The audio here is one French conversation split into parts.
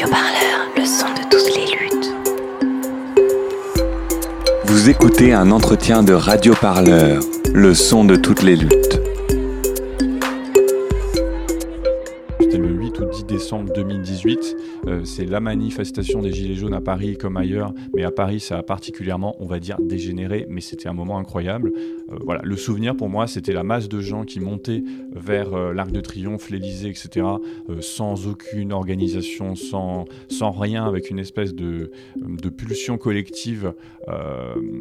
Le son de toutes les luttes. Vous écoutez un entretien de Radio Parleur, le son de toutes les luttes. C'est la manifestation des Gilets jaunes à Paris comme ailleurs, mais à Paris ça a particulièrement, on va dire, dégénéré, mais c'était un moment incroyable. Euh, voilà, le souvenir pour moi, c'était la masse de gens qui montaient vers euh, l'Arc de Triomphe, l'Elysée, etc., sans aucune organisation, sans, rien, avec une espèce de, pulsion collective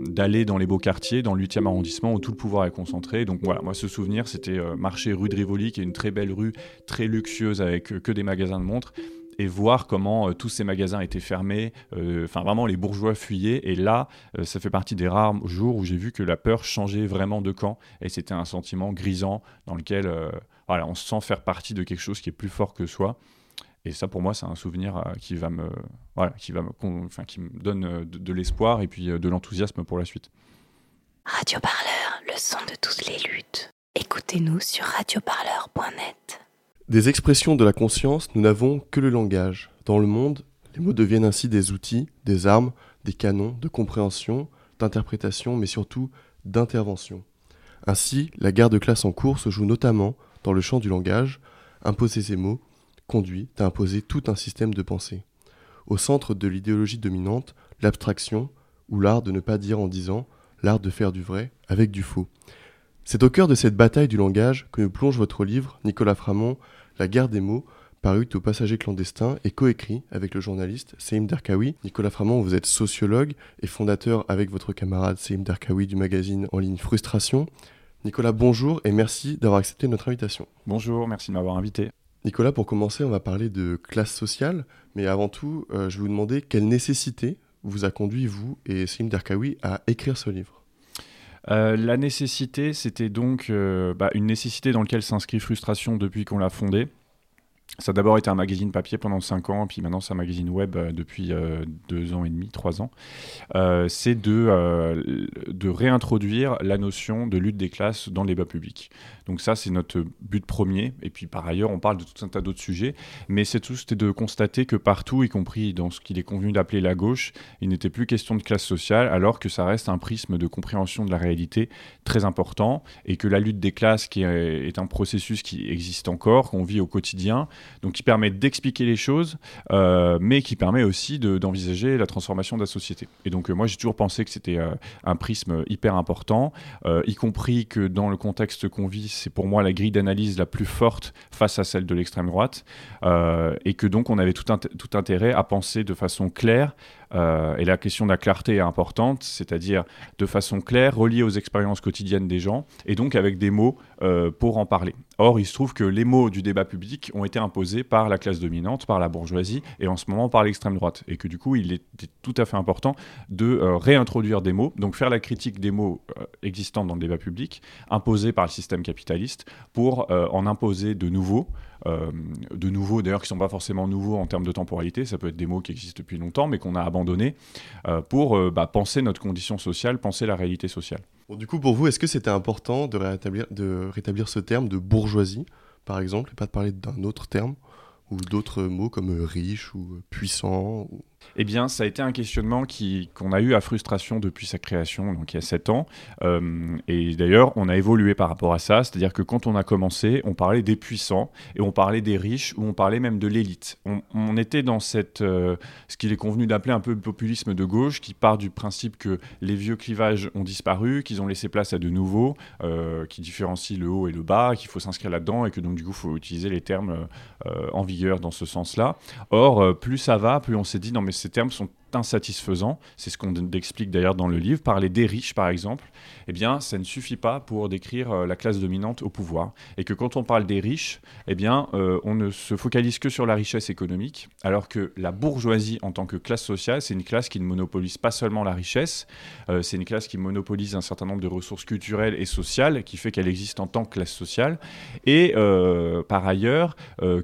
d'aller dans les beaux quartiers, dans le 8e arrondissement où tout le pouvoir est concentré. Donc voilà, moi ce souvenir, c'était marcher rue de Rivoli, qui est une très belle rue, très luxueuse avec que des magasins de montres et voir comment euh, tous ces magasins étaient fermés. Euh, enfin, vraiment, les bourgeois fuyaient. Et là, euh, ça fait partie des rares jours où j'ai vu que la peur changeait vraiment de camp. Et c'était un sentiment grisant dans lequel voilà, on se sent faire partie de quelque chose qui est plus fort que soi. Et ça, pour moi, c'est un souvenir qui va me, voilà, qui va me, enfin, qui me donne de, de l'espoir et puis de l'enthousiasme pour la suite. Radio Parleur, le son de toutes les luttes. Écoutez-nous sur radioparleur.net. Des expressions de la conscience, nous n'avons que le langage. Dans le monde, les mots deviennent ainsi des outils, des armes, des canons de compréhension, d'interprétation, mais surtout d'intervention. Ainsi, la guerre de classe en cours se joue notamment dans le champ du langage. Imposer ces mots conduit à imposer tout un système de pensée. Au centre de l'idéologie dominante, l'abstraction, ou l'art de ne pas dire en disant, l'art de faire du vrai avec du faux. C'est au cœur de cette bataille du langage que nous plonge votre livre, Nicolas Framont, La guerre des mots, paru au Passager clandestin et coécrit avec le journaliste Seim Darkawi. Nicolas Framont, vous êtes sociologue et fondateur avec votre camarade Seim Darkawi du magazine en ligne Frustration. Nicolas, bonjour et merci d'avoir accepté notre invitation. Bonjour, merci de m'avoir invité. Nicolas, pour commencer, on va parler de classe sociale, mais avant tout, euh, je vais vous demander quelle nécessité vous a conduit, vous et Seim Darkawi, à écrire ce livre. Euh, la nécessité, c'était donc euh, bah, une nécessité dans laquelle s'inscrit Frustration depuis qu'on l'a fondé. Ça a d'abord été un magazine papier pendant 5 ans, puis maintenant c'est un magazine web euh, depuis 2 ans et demi, 3 ans. c'est de, de réintroduire la notion de lutte des classes dans le débat public. Donc ça, c'est notre but premier. Et puis par ailleurs, on parle de tout un tas d'autres sujets. Mais c'est tout, c'était de constater que partout, y compris dans ce qu'il est convenu d'appeler la gauche, il n'était plus question de classe sociale, alors que ça reste un prisme de compréhension de la réalité très important, et que la lutte des classes, qui est, un processus qui existe encore, qu'on vit au quotidien, donc qui permet d'expliquer les choses, euh, mais qui permet aussi d'envisager la transformation de la société. Et donc euh, moi, j'ai toujours pensé que c'était euh, un prisme hyper important, y compris que dans le contexte qu'on vit, c'est pour moi la grille d'analyse la plus forte face à celle de l'extrême droite, et que donc on avait tout, intérêt à penser de façon claire et la question de la clarté est importante, c'est-à-dire de façon claire, reliée aux expériences quotidiennes des gens, et donc avec des mots euh, pour en parler. Or, il se trouve que les mots du débat public ont été imposés par la classe dominante, par la bourgeoisie, et en ce moment par l'extrême droite, et que du coup, il était tout à fait important de euh, réintroduire des mots, donc faire la critique des mots existants dans le débat public, imposés par le système capitaliste, pour en imposer de nouveaux, euh, de nouveaux, d'ailleurs, qui ne sont pas forcément nouveaux en termes de temporalité. Ça peut être des mots qui existent depuis longtemps, mais qu'on a abandonnés euh, pour euh, bah, penser notre condition sociale, penser la réalité sociale. du coup, pour vous, est-ce que c'était important de rétablir ce terme de bourgeoisie, par exemple, et pas de parler d'un autre terme ou d'autres mots comme riche ou puissant eh bien, ça a été un questionnement qu'on a eu à frustration depuis sa création, donc il y a 7 ans. Euh, et d'ailleurs, on a évolué par rapport à ça. C'est-à-dire que quand on a commencé, on parlait des puissants et on parlait des riches ou on parlait même de l'élite. On, était dans cette, euh, ce qu'il est convenu d'appeler un peu le populisme de gauche, qui part du principe que les vieux clivages ont disparu, qu'ils ont laissé place à de nouveaux, euh, qui différencient le haut et le bas, qu'il faut s'inscrire là-dedans et que donc du coup, il faut utiliser les termes en vigueur dans ce sens-là. Or, plus ça va, plus on s'est dit, non mais ces termes sont insatisfaisants, c'est ce qu'on explique d'ailleurs dans le livre, parler des riches par exemple, eh bien ça ne suffit pas pour décrire euh, la classe dominante au pouvoir. Et que quand on parle des riches, eh bien euh, on ne se focalise que sur la richesse économique, alors que la bourgeoisie en tant que classe sociale, c'est une classe qui ne monopolise pas seulement la richesse, euh, c'est une classe qui monopolise un certain nombre de ressources culturelles et sociales, qui fait qu'elle existe en tant que classe sociale. Et par ailleurs,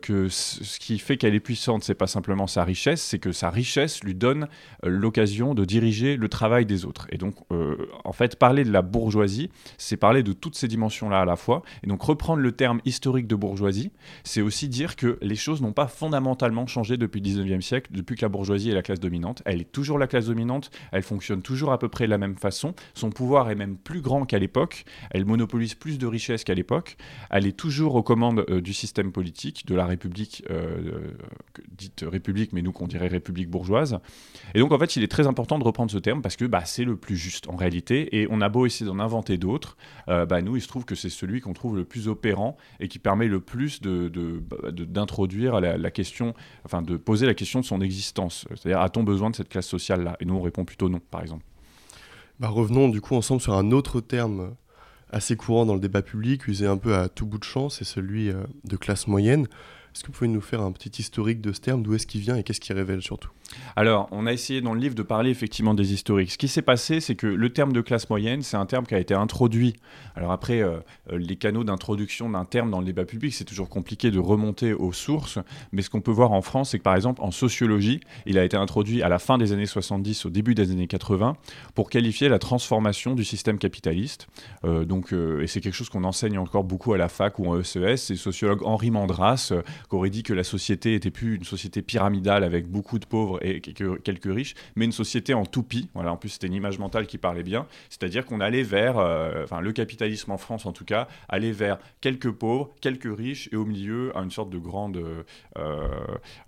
que ce qui fait qu'elle est puissante, c'est pas simplement sa richesse, c'est que sa richesse lui donne l'occasion de diriger le travail des autres. Et donc, euh, en fait, parler de la bourgeoisie, c'est parler de toutes ces dimensions-là à la fois. Et donc, reprendre le terme historique de bourgeoisie, c'est aussi dire que les choses n'ont pas fondamentalement changé depuis le 19e siècle, depuis que la bourgeoisie est la classe dominante. Elle est toujours la classe dominante, elle fonctionne toujours à peu près de la même façon. Son pouvoir est même plus grand qu'à l'époque, elle monopolise plus de richesses qu'à l'époque, elle est toujours aux commandes euh, du système politique, de la République, dite République, mais nous qu'on dirait République bourgeoise. Et donc, en fait, il est très important de reprendre ce terme parce que bah, c'est le plus juste en réalité. Et on a beau essayer d'en inventer d'autres, euh, bah, nous, il se trouve que c'est celui qu'on trouve le plus opérant et qui permet le plus d'introduire de, de, la, question, enfin de poser la question de son existence. C'est-à-dire, a-t-on besoin de cette classe sociale-là? Et nous, on répond plutôt non, par exemple. Bah, revenons du coup ensemble sur un autre terme assez courant dans le débat public, usé un peu à tout bout de champ, c'est celui euh, de classe moyenne. Est-ce que vous pouvez nous faire un petit historique de ce terme, d'où est-ce qu'il vient et qu'est-ce qu'il révèle surtout? Alors, on a essayé dans le livre de parler effectivement des historiques. Ce qui s'est passé, c'est que le terme de classe moyenne, c'est un terme qui a été introduit. Alors après, euh, euh, les canaux d'introduction d'un terme dans le débat public, c'est toujours compliqué de remonter aux sources. Mais ce qu'on peut voir en France, c'est que par exemple, en sociologie, il a été introduit à la fin des années 70, au début des années 80, pour qualifier la transformation du système capitaliste. Euh, donc, et c'est quelque chose qu'on enseigne encore beaucoup à la fac ou en ECS. C'est le sociologue Henri Mandras qui aurait dit que la société était plus une société pyramidale avec beaucoup de pauvres et quelques, riches, mais une société en toupie. Voilà, en plus, c'était une image mentale qui parlait bien. C'est-à-dire qu'on allait vers, euh, le capitalisme en France en tout cas, allait vers quelques pauvres, quelques riches, et au milieu, à une sorte de grande, euh,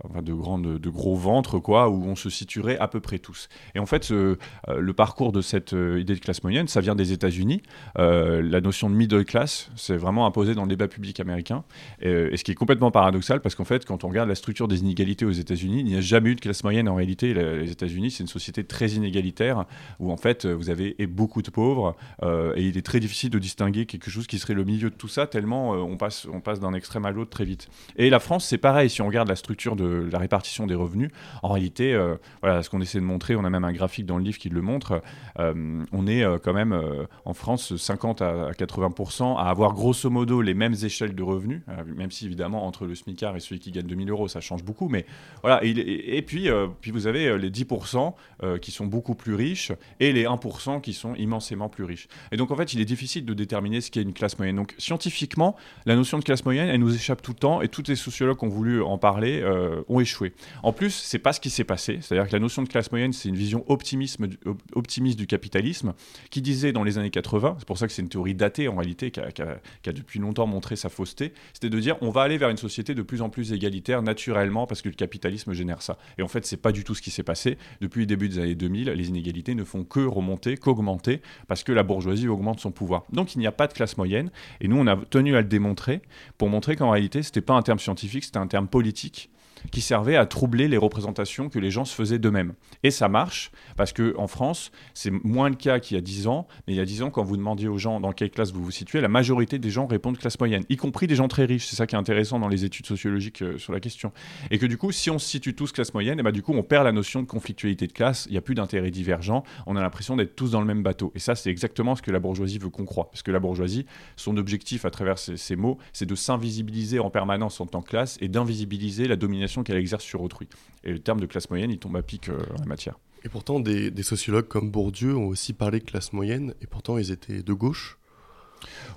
enfin, de grande, de gros ventre, quoi, où on se situerait à peu près tous. Et en fait, euh, le parcours de cette idée de classe moyenne, ça vient des États-Unis. la notion de middle class, c'est vraiment imposé dans le débat public américain. Et, ce qui est complètement paradoxal, parce qu'en fait, quand on regarde la structure des inégalités aux États-Unis, il n'y a jamais eu de classe moyenne en réalité, les États-Unis, c'est une société très inégalitaire où en fait vous avez beaucoup de pauvres euh, et il est très difficile de distinguer quelque chose qui serait le milieu de tout ça tellement euh, on passe, on passe d'un extrême à l'autre très vite. Et la France, c'est pareil. Si on regarde la structure de la répartition des revenus, en réalité, euh, voilà ce qu'on essaie de montrer. On a même un graphique dans le livre qui le montre. on est quand même en France 50 à 80% à avoir grosso modo les mêmes échelles de revenus, même si évidemment entre le Et celui qui gagne 2000 euros, ça change beaucoup. Mais voilà. Et, puis puis vous avez euh, les 10% euh, qui sont beaucoup plus riches et les 1% qui sont immensément plus riches. Et donc en fait, il est difficile de déterminer ce qu'est une classe moyenne. Donc scientifiquement, la notion de classe moyenne, elle nous échappe tout le temps et tous les sociologues qui ont voulu en parler euh, ont échoué. En plus, c'est pas ce qui s'est passé. C'est-à-dire que la notion de classe moyenne, c'est une vision optimisme, optimiste du capitalisme qui disait dans les années 80, c'est pour ça que c'est une théorie datée en réalité, qui a, qui a depuis longtemps montré sa fausseté, c'était de dire on va aller vers une société de plus en plus égalitaire naturellement parce que le capitalisme génère ça. Et en fait, c'est pas du tout ce qui s'est passé. Depuis le début des années 2000, les inégalités ne font que remonter, qu'augmenter, parce que la bourgeoisie augmente son pouvoir. Donc il n'y a pas de classe moyenne, et nous on a tenu à le démontrer, pour montrer qu'en réalité ce n'était pas un terme scientifique, c'était un terme politique qui servait à troubler les représentations que les gens se faisaient d'eux-mêmes. Et ça marche, parce qu'en France, c'est moins le cas qu'il y a 10 ans, mais il y a 10 ans, quand vous demandiez aux gens dans quelle classe vous vous situez, la majorité des gens répondent classe moyenne, y compris des gens très riches. C'est ça qui est intéressant dans les études sociologiques euh, sur la question. Et que du coup, si on se situe tous classe moyenne, et bah, du coup, on perd la notion de conflictualité de classe, il n'y a plus d'intérêts divergents, on a l'impression d'être tous dans le même bateau. Et ça, c'est exactement ce que la bourgeoisie veut qu'on croit. Parce que la bourgeoisie, son objectif à travers ces mots, c'est de s'invisibiliser en permanence en tant que classe et d'invisibiliser la domination qu'elle exerce sur autrui. Et le terme de classe moyenne, il tombe à pic euh, en matière. Et pourtant, des, des, sociologues comme Bourdieu ont aussi parlé de classe moyenne, et pourtant ils étaient de gauche.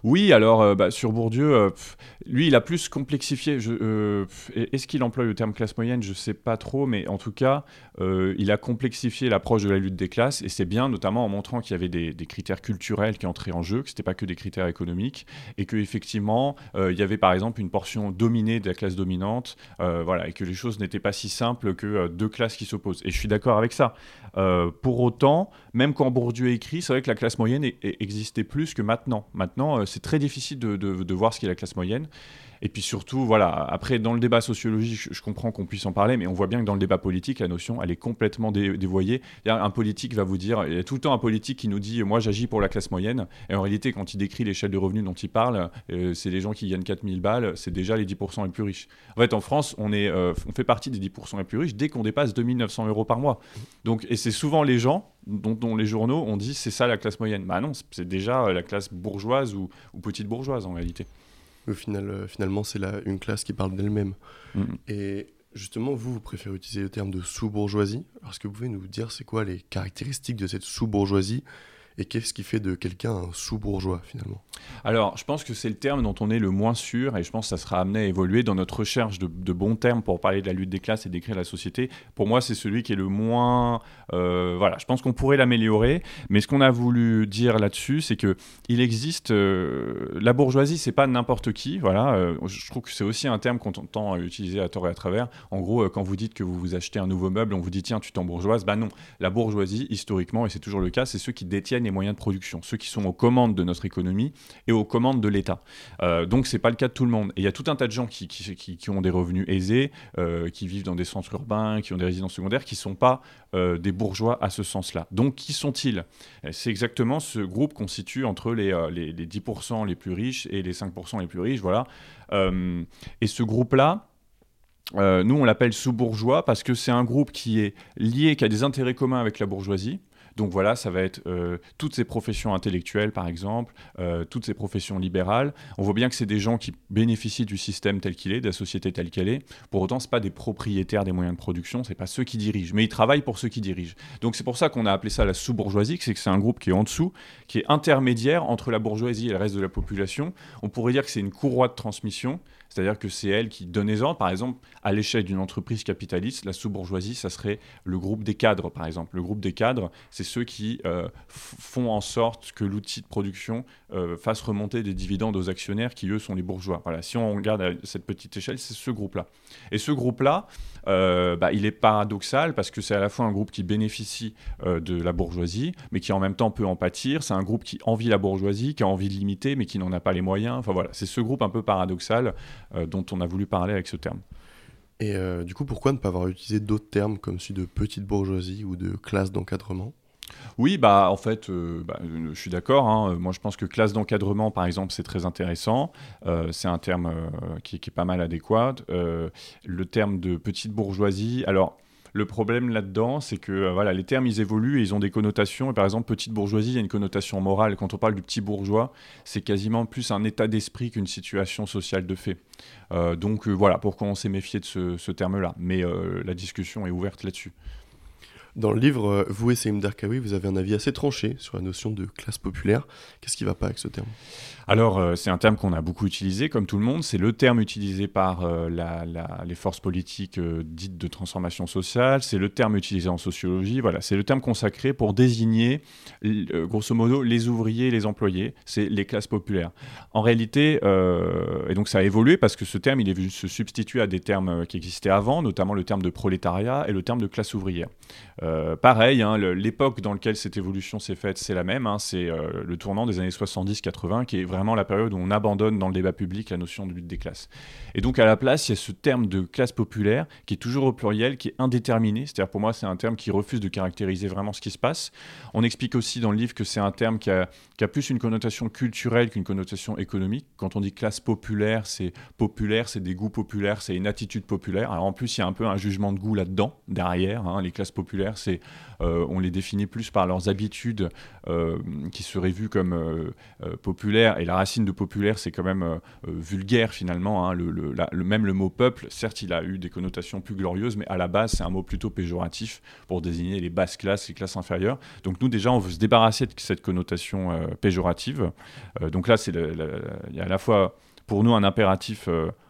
Oui, alors euh, bah, sur Bourdieu, euh, lui, il a plus complexifié. Euh, est-ce qu'il emploie le terme classe moyenne? Je ne sais pas trop, mais en tout cas, il a complexifié l'approche de la lutte des classes, et c'est bien, notamment en montrant qu'il y avait des, critères culturels qui entraient en jeu, que ce n'était pas que des critères économiques, et qu'effectivement, il y avait par exemple une portion dominée de la classe dominante, voilà, et que les choses n'étaient pas si simples que deux classes qui s'opposent. Et je suis d'accord avec ça. pour autant, même quand Bourdieu écrit, c'est vrai que la classe moyenne existait plus que maintenant. Maintenant, c'est très difficile de, de, voir ce qu'est la classe moyenne. Et puis surtout, voilà, après, dans le débat sociologique, je, comprends qu'on puisse en parler, mais on voit bien que dans le débat politique, la notion, elle est complètement dévoyée. Y a un politique va vous dire, il y a tout le temps un politique qui nous dit, moi j'agis pour la classe moyenne, et en réalité, quand il décrit l'échelle de revenus dont il parle, euh, c'est les gens qui gagnent 4000 balles, c'est déjà les 10% les plus riches. En fait, en France, on, est, euh, on fait partie des 10% les plus riches dès qu'on dépasse 2900 euros par mois. Donc, et c'est souvent les gens dont, les journaux ont dit c'est ça la classe moyenne. Bah non, c'est déjà euh, la classe bourgeoise ou, ou petite bourgeoise en réalité. Au final, finalement, c'est une classe qui parle d'elle-même. Mm. Et Justement, vous, vous préférez utiliser le terme de sous-bourgeoisie. Alors, est-ce que vous pouvez nous dire c'est quoi les caractéristiques de cette sous-bourgeoisie? Et qu'est-ce qui fait de quelqu'un un sous-bourgeois finalement? Alors, je pense que c'est le terme dont on est le moins sûr et je pense que ça sera amené à évoluer dans notre recherche de, bons termes pour parler de la lutte des classes et d'écrire la société. Pour moi, c'est celui qui est le moins. Euh, voilà, je pense qu'on pourrait l'améliorer, mais ce qu'on a voulu dire là-dessus, c'est que il existe. Euh, la bourgeoisie, c'est pas n'importe qui. Voilà, euh, je trouve que c'est aussi un terme qu'on entend utiliser à tort et à travers. En gros, quand vous dites que vous vous achetez un nouveau meuble, on vous dit tiens, tu t'en bourgeoises. Bah non, la bourgeoisie, historiquement, et c'est toujours le cas, c'est ceux qui détiennent moyens de production, ceux qui sont aux commandes de notre économie et aux commandes de l'État. Euh, donc c'est pas le cas de tout le monde. Et il y a tout un tas de gens qui, ont des revenus aisés, euh, qui vivent dans des centres urbains, qui ont des résidences secondaires, qui ne sont pas euh, des bourgeois à ce sens-là. Donc qui sont-ils? C'est exactement ce groupe entre les, euh, les, les, 10% les plus riches et les 5% les plus riches. Voilà. et ce groupe-là, nous, on l'appelle sous-bourgeois parce que c'est un groupe qui est lié, qui a des intérêts communs avec la bourgeoisie, donc voilà, ça va être euh, toutes ces professions intellectuelles, par exemple, euh, toutes ces professions libérales. On voit bien que c'est des gens qui bénéficient du système tel qu'il est, de la société telle qu'elle est. Pour autant, ce pas des propriétaires des moyens de production, ce pas ceux qui dirigent, mais ils travaillent pour ceux qui dirigent. Donc c'est pour ça qu'on a appelé ça la sous-bourgeoisie, c'est que c'est un groupe qui est en dessous, qui est intermédiaire entre la bourgeoisie et le reste de la population. On pourrait dire que c'est une courroie de transmission c'est-à-dire que c'est elle qui donne les. Par exemple, à l'échelle d'une entreprise capitaliste, la sous-bourgeoisie, ça serait le groupe des cadres, par exemple. Le groupe des cadres, c'est ceux qui euh, font en sorte que l'outil de production euh, fasse remonter des dividendes aux actionnaires qui, eux, sont les bourgeois. Voilà, si on regarde à cette petite échelle, c'est ce groupe-là. Et ce groupe-là, euh, bah, il est paradoxal parce que c'est à la fois un groupe qui bénéficie de la bourgeoisie, mais qui en même temps peut en pâtir. C'est un groupe qui envie la bourgeoisie, qui a envie de l'imiter, mais qui n'en a pas les moyens. Enfin voilà, c'est ce groupe un peu paradoxal dont on a voulu parler avec ce terme. Et euh, du coup, pourquoi ne pas avoir utilisé d'autres termes comme celui de petite bourgeoisie ou de classe d'encadrement? Oui, bah en fait, euh, bah, je suis d'accord. Hein. Moi, je pense que classe d'encadrement, par exemple, c'est très intéressant. c'est un terme qui, qui, est pas mal adéquat. le terme de petite bourgeoisie, alors le problème là-dedans, c'est que euh, les termes, évoluent et ils ont des connotations. Et par exemple, petite bourgeoisie, il y a une connotation morale. Quand on parle du petit bourgeois, c'est quasiment plus un état d'esprit qu'une situation sociale de fait. Euh, donc euh, voilà pourquoi on s'est méfié de ce, terme-là. Mais la discussion est ouverte là-dessus. Dans le livre, vous et Saïm Darkawi, vous avez un avis assez tranché sur la notion de classe populaire. Qu'est-ce qui ne va pas avec ce terme? Alors, euh, c'est un terme qu'on a beaucoup utilisé, comme tout le monde. C'est le terme utilisé par euh, les forces politiques euh, dites de transformation sociale. C'est le terme utilisé en sociologie. Voilà, c'est le terme consacré pour désigner, grosso modo, les ouvriers et les employés. C'est les classes populaires. En réalité, et donc ça a évolué parce que ce terme, il est venu se substituer à des termes qui existaient avant, notamment le terme de prolétariat et le terme de classe ouvrière. Pareil, hein, l'époque dans laquelle cette évolution s'est faite, c'est la même. Hein. c'est le tournant des années 70-80 qui est vraiment la période où on abandonne dans le débat public la notion de lutte des classes. Et donc à la place, il y a ce terme de classe populaire qui est toujours au pluriel, qui est indéterminé. C'est-à-dire pour moi, c'est un terme qui refuse de caractériser vraiment ce qui se passe. On explique aussi dans le livre que c'est un terme qui a, plus une connotation culturelle qu'une connotation économique. Quand on dit classe populaire, c'est populaire, c'est des goûts populaires, c'est une attitude populaire. En plus, il y a un peu un jugement de goût là-dedans, derrière. Hein. Les classes populaires, euh, on les définit plus par leurs habitudes euh, qui seraient vues comme euh, populaires et la racine de populaire, c'est quand même vulgaire finalement. Hein. Même le mot peuple, certes, il a eu des connotations plus glorieuses, mais à la base, c'est un mot plutôt péjoratif pour désigner les basses classes, les classes inférieures. Donc nous, déjà, on veut se débarrasser de cette connotation péjorative. donc là, c'est il y a à la fois pour nous un impératif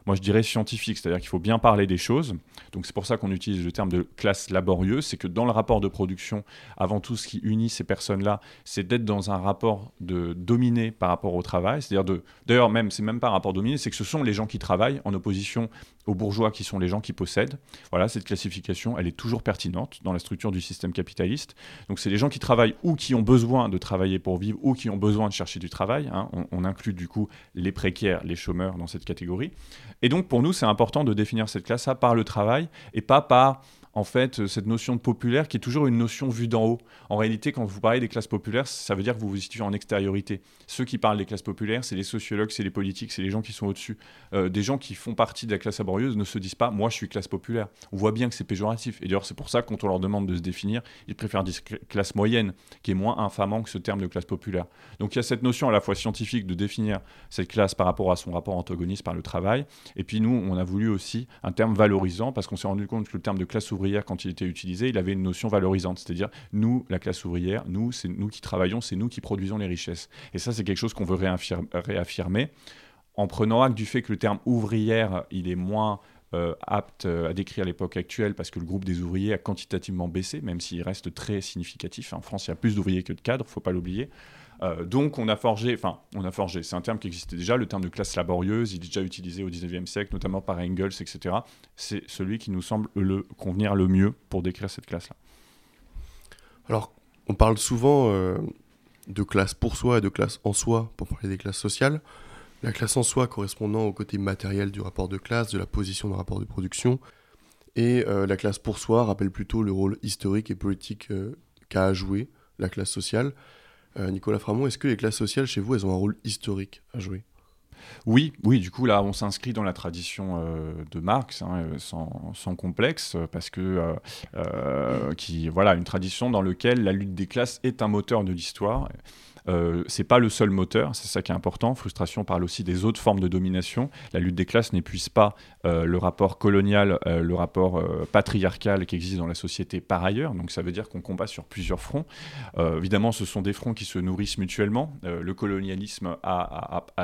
moi je dirais scientifique, c'est-à-dire qu'il faut bien parler des choses. Donc c'est pour ça qu'on utilise le terme de classe laborieuse, c'est que dans le rapport de production, avant tout, ce qui unit ces personnes-là, c'est d'être dans un rapport de dominé par rapport au travail, c'est-à-dire d'ailleurs même, c'est même pas un rapport dominé, c'est que ce sont les gens qui travaillent en opposition aux bourgeois qui sont les gens qui possèdent. Voilà, cette classification, elle est toujours pertinente dans la structure du système capitaliste. Donc c'est les gens qui travaillent ou qui ont besoin de travailler pour vivre ou qui ont besoin de chercher du travail. Hein. On inclut du coup les précaires, les chômeurs dans cette catégorie. Et donc pour nous, c'est important de définir cette classe-là par le travail et pas par en fait, cette notion de populaire qui est toujours une notion vue d'en haut. En réalité, quand vous parlez des classes populaires, ça veut dire que vous vous situez en extériorité. Ceux qui parlent des classes populaires, c'est les sociologues, c'est les politiques, c'est les gens qui sont au-dessus. Euh, des gens qui font partie de la classe laborieuse ne se disent pas moi je suis classe populaire. On voit bien que c'est péjoratif. Et d'ailleurs, c'est pour ça que quand on leur demande de se définir, ils préfèrent dire classe moyenne, qui est moins infamant que ce terme de classe populaire. Donc il y a cette notion à la fois scientifique de définir cette classe par rapport à son rapport antagoniste par le travail. Et puis nous, on a voulu aussi un terme valorisant parce qu'on s'est rendu compte que le terme de classe ouvrière, quand il était utilisé, il avait une notion valorisante. C'est-à-dire, nous, la classe ouvrière, nous, c'est nous qui travaillons, c'est nous qui produisons les richesses. Et ça, c'est quelque chose qu'on veut réaffirmer en prenant acte du fait que le terme ouvrière, il est moins euh, apte euh, à décrire l'époque actuelle parce que le groupe des ouvriers a quantitativement baissé, même s'il reste très significatif. En France, il y a plus d'ouvriers que de cadres, faut pas l'oublier. Euh, donc on a forgé, enfin on a forgé, c'est un terme qui existait déjà, le terme de classe laborieuse, il est déjà utilisé au 19e siècle, notamment par Engels, etc. C'est celui qui nous semble le convenir le mieux pour décrire cette classe-là. Alors on parle souvent de classe pour soi et de classe en soi pour parler des classes sociales. La classe en soi correspondant au côté matériel du rapport de classe, de la position de rapport de production, et euh, la classe pour soi rappelle plutôt le rôle historique et politique euh, qu'a à jouer la classe sociale. Euh, Nicolas Framont, est-ce que les classes sociales chez vous, elles ont un rôle historique à jouer? Oui, oui, du coup, là, on s'inscrit dans la tradition de Marx, hein, sans, sans, complexe, parce que, qui, voilà, une tradition dans laquelle la lutte des classes est un moteur de l'histoire. Euh, c'est pas le seul moteur, c'est ça qui est important. Frustration parle aussi des autres formes de domination. La lutte des classes n'épuise pas euh, le rapport colonial, euh, le rapport patriarcal qui existe dans la société par ailleurs. Donc ça veut dire qu'on combat sur plusieurs fronts. évidemment, ce sont des fronts qui se nourrissent mutuellement. le colonialisme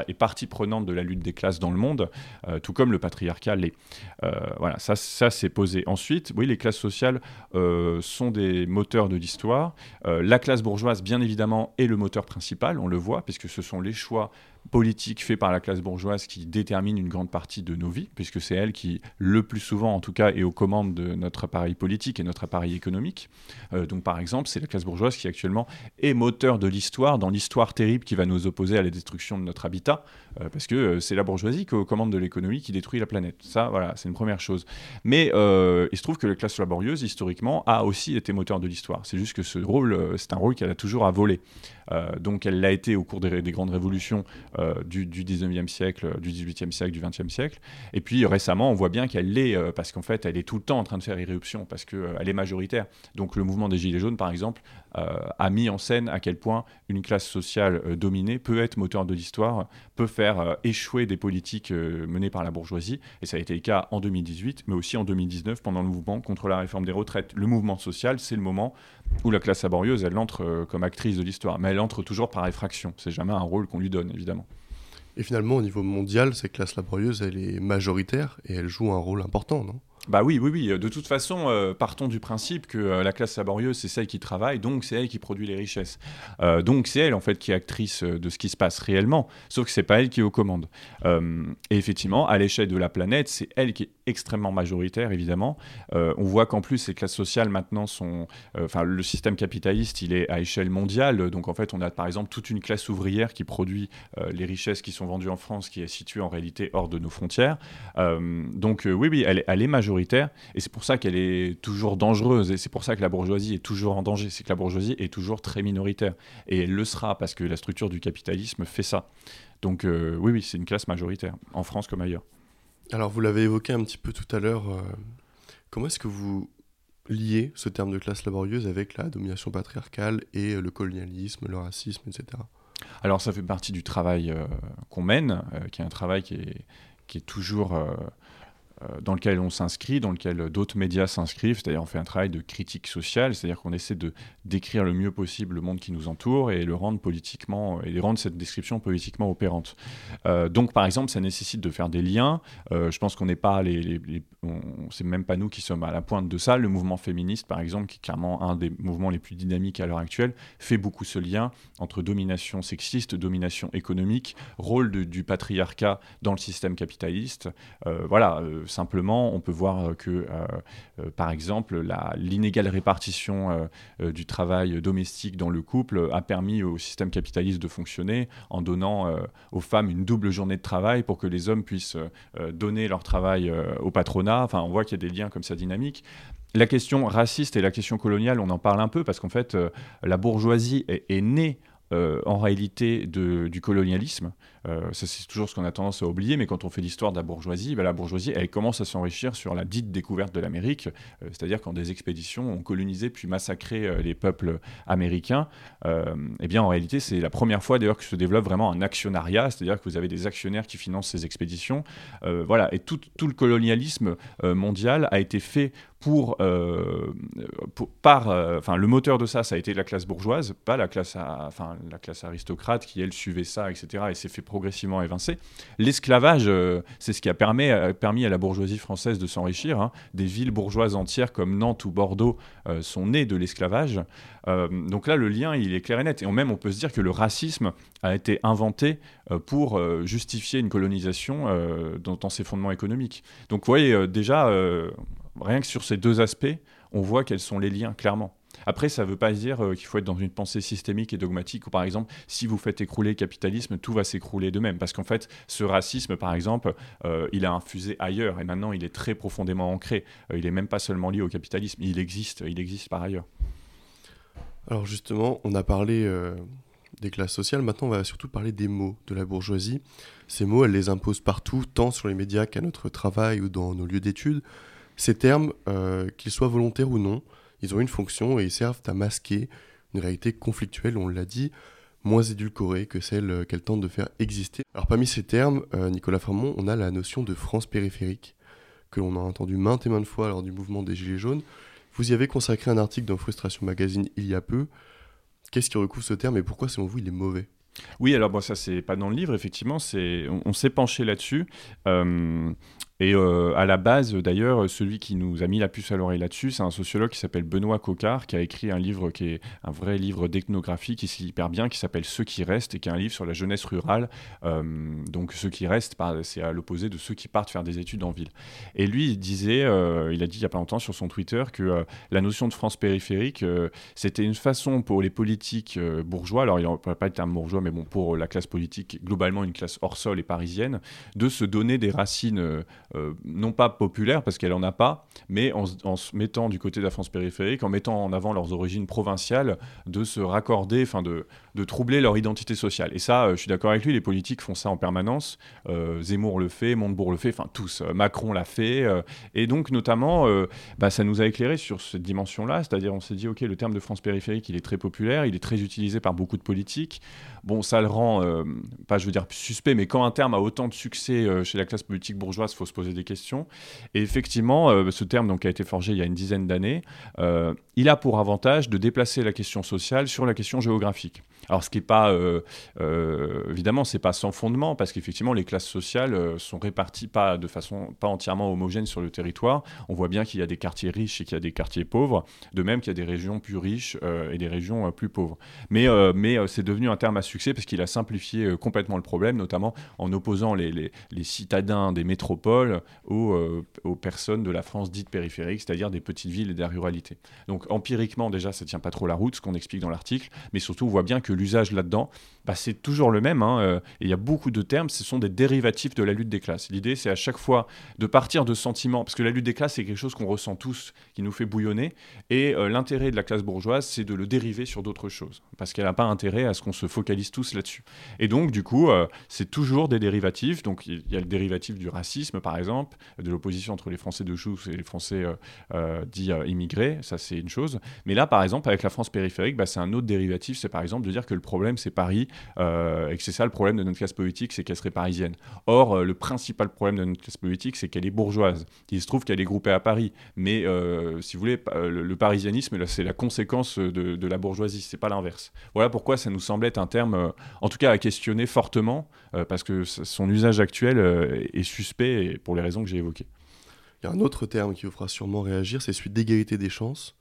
est partie prenante de la lutte des classes dans le monde, tout comme le patriarcat l'est. voilà, ça, ça c'est posé. Ensuite, oui, les classes sociales sont des moteurs de l'histoire. la classe bourgeoise, bien évidemment, est le moteur on le voit, puisque ce sont les choix politique fait par la classe bourgeoise qui détermine une grande partie de nos vies, puisque c'est elle qui, le plus souvent en tout cas, est aux commandes de notre appareil politique et notre appareil économique. Euh, donc par exemple, c'est la classe bourgeoise qui actuellement est moteur de l'histoire, dans l'histoire terrible qui va nous opposer à la destruction de notre habitat, euh, parce que euh, c'est la bourgeoisie qui est aux commandes de l'économie qui détruit la planète. Ça, voilà, c'est une première chose. Mais il se trouve que la classe laborieuse, historiquement, a aussi été moteur de l'histoire. C'est juste que ce rôle, c'est un rôle qu'elle a toujours à voler. donc elle l'a été au cours des, des grandes révolutions euh, du, du, 19e siècle, du 18e siècle, du 20e siècle. Et puis récemment, on voit bien qu'elle l'est, euh, parce qu'en fait, elle est tout le temps en train de faire irruption, parce qu'elle euh, est majoritaire. Donc le mouvement des Gilets jaunes, par exemple, a mis en scène à quel point une classe sociale dominée peut être moteur de l'histoire, peut faire échouer des politiques menées par la bourgeoisie. Et ça a été le cas en 2018, mais aussi en 2019, pendant le mouvement contre la réforme des retraites. Le mouvement social, c'est le moment où la classe laborieuse, elle entre comme actrice de l'histoire, mais elle entre toujours par effraction. C'est jamais un rôle qu'on lui donne, évidemment. Et finalement, au niveau mondial, cette classe laborieuse, elle est majoritaire et elle joue un rôle important, non? Bah oui, oui, oui. De toute façon, euh, partons du principe que euh, la classe laborieuse, c'est celle qui travaille, donc c'est elle qui produit les richesses. Euh, donc c'est elle, en fait, qui est actrice de ce qui se passe réellement, sauf que c'est pas elle qui est aux commandes. et effectivement, à l'échelle de la planète, c'est elle qui est extrêmement majoritaire, évidemment. on voit qu'en plus, ces classes sociales, maintenant, sont... Enfin, le système capitaliste, il est à échelle mondiale. Donc, en fait, on a, par exemple, toute une classe ouvrière qui produit les richesses qui sont vendues en France, qui est située, en réalité, hors de nos frontières. donc, oui, oui, elle, elle est majoritaire et c'est pour ça qu'elle est toujours dangereuse, et c'est pour ça que la bourgeoisie est toujours en danger, c'est que la bourgeoisie est toujours très minoritaire, et elle le sera, parce que la structure du capitalisme fait ça. Donc euh, oui, oui, c'est une classe majoritaire, en France comme ailleurs. Alors vous l'avez évoqué un petit peu tout à l'heure, euh, comment est-ce que vous liez ce terme de classe laborieuse avec la domination patriarcale et le colonialisme, le racisme, etc. Alors ça fait partie du travail euh, qu'on mène, qui est un travail qui est, qui est toujours dans lequel on s'inscrit, dans lequel d'autres médias s'inscrivent, c'est-à-dire on fait un travail de critique sociale, c'est-à-dire qu'on essaie de décrire le mieux possible le monde qui nous entoure et le rendre politiquement et rendre cette description politiquement opérante. Euh, donc par exemple, ça nécessite de faire des liens. Euh, je pense qu'on n'est pas les, les, c'est même pas nous qui sommes à la pointe de ça. Le mouvement féministe, par exemple, qui est clairement un des mouvements les plus dynamiques à l'heure actuelle, fait beaucoup ce lien entre domination sexiste, domination économique, rôle du patriarcat dans le système capitaliste. voilà simplement, on peut voir que, euh, euh, par exemple, l'inégale répartition euh, du travail domestique dans le couple a permis au système capitaliste de fonctionner en donnant aux femmes une double journée de travail pour que les hommes puissent donner leur travail au patronat. Enfin, on voit qu'il y a des liens comme ça dynamiques. la question raciste et la question coloniale, on en parle un peu parce qu'en fait, la bourgeoisie est, née en réalité du colonialisme. Euh, ça, c'est toujours ce qu'on a tendance à oublier, mais quand on fait l'histoire de la bourgeoisie, ben, la bourgeoisie, elle commence à s'enrichir sur la dite découverte de l'Amérique, euh, c'est-à-dire quand des expéditions ont colonisé puis massacré euh, les peuples américains. eh bien, en réalité, c'est la première fois d'ailleurs que se développe vraiment un actionnariat, c'est-à-dire que vous avez des actionnaires qui financent ces expéditions. voilà, et tout le colonialisme mondial a été fait pour, par, enfin, le moteur de ça, ça a été la classe bourgeoise, pas la classe, enfin, la classe aristocrate qui elle suivait ça, etc. Et s'est fait progressivement évincé. L'esclavage, euh, c'est ce qui a permis, euh, à la bourgeoisie française de s'enrichir. Hein. Des villes bourgeoises entières comme Nantes ou Bordeaux euh, sont nées de l'esclavage. donc là, le lien, il est clair et net. Et même, on peut se dire que le racisme a été inventé pour justifier une colonisation dans, dans, ses fondements économiques. Donc vous voyez, déjà, rien que sur ces deux aspects, on voit quels sont les liens, clairement. Après, ça ne veut pas dire euh, qu'il faut être dans une pensée systémique et dogmatique, ou par exemple, si vous faites écrouler le capitalisme, tout va s'écrouler de même. Parce qu'en fait, ce racisme, par exemple, euh, il a infusé ailleurs, et maintenant il est très profondément ancré. Euh, il n'est même pas seulement lié au capitalisme, il existe, il existe par ailleurs. Alors justement, on a parlé des classes sociales, maintenant on va surtout parler des mots de la bourgeoisie. Ces mots, elle les impose partout, tant sur les médias qu'à notre travail ou dans nos lieux d'études. Ces termes, qu'ils soient volontaires ou non, ils ont une fonction et ils servent à masquer une réalité conflictuelle, on l'a dit, moins édulcorée que celle euh, qu'elle tente de faire exister. Alors parmi ces termes, euh, Nicolas Framont, on a la notion de France périphérique, que l'on a entendu maintes et maintes fois lors du mouvement des Gilets jaunes. Vous y avez consacré un article dans Frustration Magazine il y a peu. Qu'est-ce qui recouvre ce terme et pourquoi selon vous il est mauvais? Oui, alors bon, ça c'est pas dans le livre, effectivement, on, s'est penché là-dessus. Euh, et euh, à la base, d'ailleurs, celui qui nous a mis la puce à l'oreille là-dessus, c'est un sociologue qui s'appelle Benoît Cocard, qui a écrit un livre qui est un vrai livre d'ethnographie qui s'y hyper bien, qui s'appelle Ceux qui restent, et qui est un livre sur la jeunesse rurale. Euh, donc ceux qui restent, c'est à l'opposé de ceux qui partent faire des études en ville. Et lui, il disait, euh, il a dit il n'y a pas longtemps sur son Twitter que la notion de France périphérique, c'était une façon pour les politiques bourgeois, alors il pourrait pas être un bourgeois, mais bon, pour la classe politique, globalement une classe hors sol et parisienne, de se donner des racines euh, non pas populaire, parce qu'elle n'en a pas, mais en, se mettant du côté de la France périphérique, en mettant en avant leurs origines provinciales, de se raccorder, enfin de, de troubler leur identité sociale. Et ça, euh, je suis d'accord avec lui, les politiques font ça en permanence. Euh, Zemmour le fait, Montebourg le fait, enfin tous. Macron l'a fait. et donc, notamment, bah, ça nous a éclairé sur cette dimension-là, c'est-à-dire on s'est dit, OK, le terme de France périphérique, il est très populaire, il est très utilisé par beaucoup de politiques. Bon, ça le rend, pas je veux dire suspect, mais quand un terme a autant de succès chez la classe politique bourgeoise, faut se poser des questions. Et effectivement, euh, ce terme donc, a été forgé il y a une dizaine d'années. Euh, il a pour avantage de déplacer la question sociale sur la question géographique. Alors, ce qui n'est pas, euh, évidemment, c'est pas sans fondement, parce qu'effectivement, les classes sociales sont réparties pas de façon pas entièrement homogène sur le territoire. On voit bien qu'il y a des quartiers riches et qu'il y a des quartiers pauvres, de même qu'il y a des régions plus riches et des régions plus pauvres. Mais, mais c'est devenu un terme à succès parce qu'il a simplifié complètement le problème, notamment en opposant les, citadins des métropoles euh, aux, personnes de la France dite périphérique, c'est-à-dire des petites villes et de la ruralité. Donc empiriquement, déjà, ça tient pas trop la route, ce qu'on explique dans l'article, mais surtout, on voit bien que l'usage là-dedans, bah, c'est toujours le même. Hein, euh, et il y a beaucoup de termes, ce sont des dérivatifs de la lutte des classes. L'idée, c'est à chaque fois de partir de sentiments, parce que la lutte des classes, c'est quelque chose qu'on ressent tous, qui nous fait bouillonner, et euh, l'intérêt de la classe bourgeoise, c'est de le dériver sur d'autres choses, parce qu'elle n'a pas intérêt à ce qu'on se focalise tous là-dessus. Et donc, du coup, c'est toujours des dérivatifs. Donc, il y a le dérivatif du racisme, par exemple, de l'opposition entre les Français de Choux et les Français euh, euh, dits euh, immigrés, ça c'est une chose. Mais là, par exemple, avec la France périphérique, bah, c'est un autre dérivatif, c'est par exemple de dire que le problème c'est Paris et que c'est ça le problème de notre classe politique, c'est qu'elle serait parisienne. Or, le principal problème de notre classe politique, c'est qu'elle est bourgeoise. Il se trouve qu'elle est groupée à Paris, mais si vous voulez, le, parisianisme, c'est la conséquence de, la bourgeoisie, c'est pas l'inverse. Voilà pourquoi ça nous semble être un terme, en tout cas à questionner fortement, parce que son usage actuel est suspect pour les raisons que j'ai évoqué. Il y a un autre terme qui vous fera sûrement réagir, c'est celui d'égalité des chances.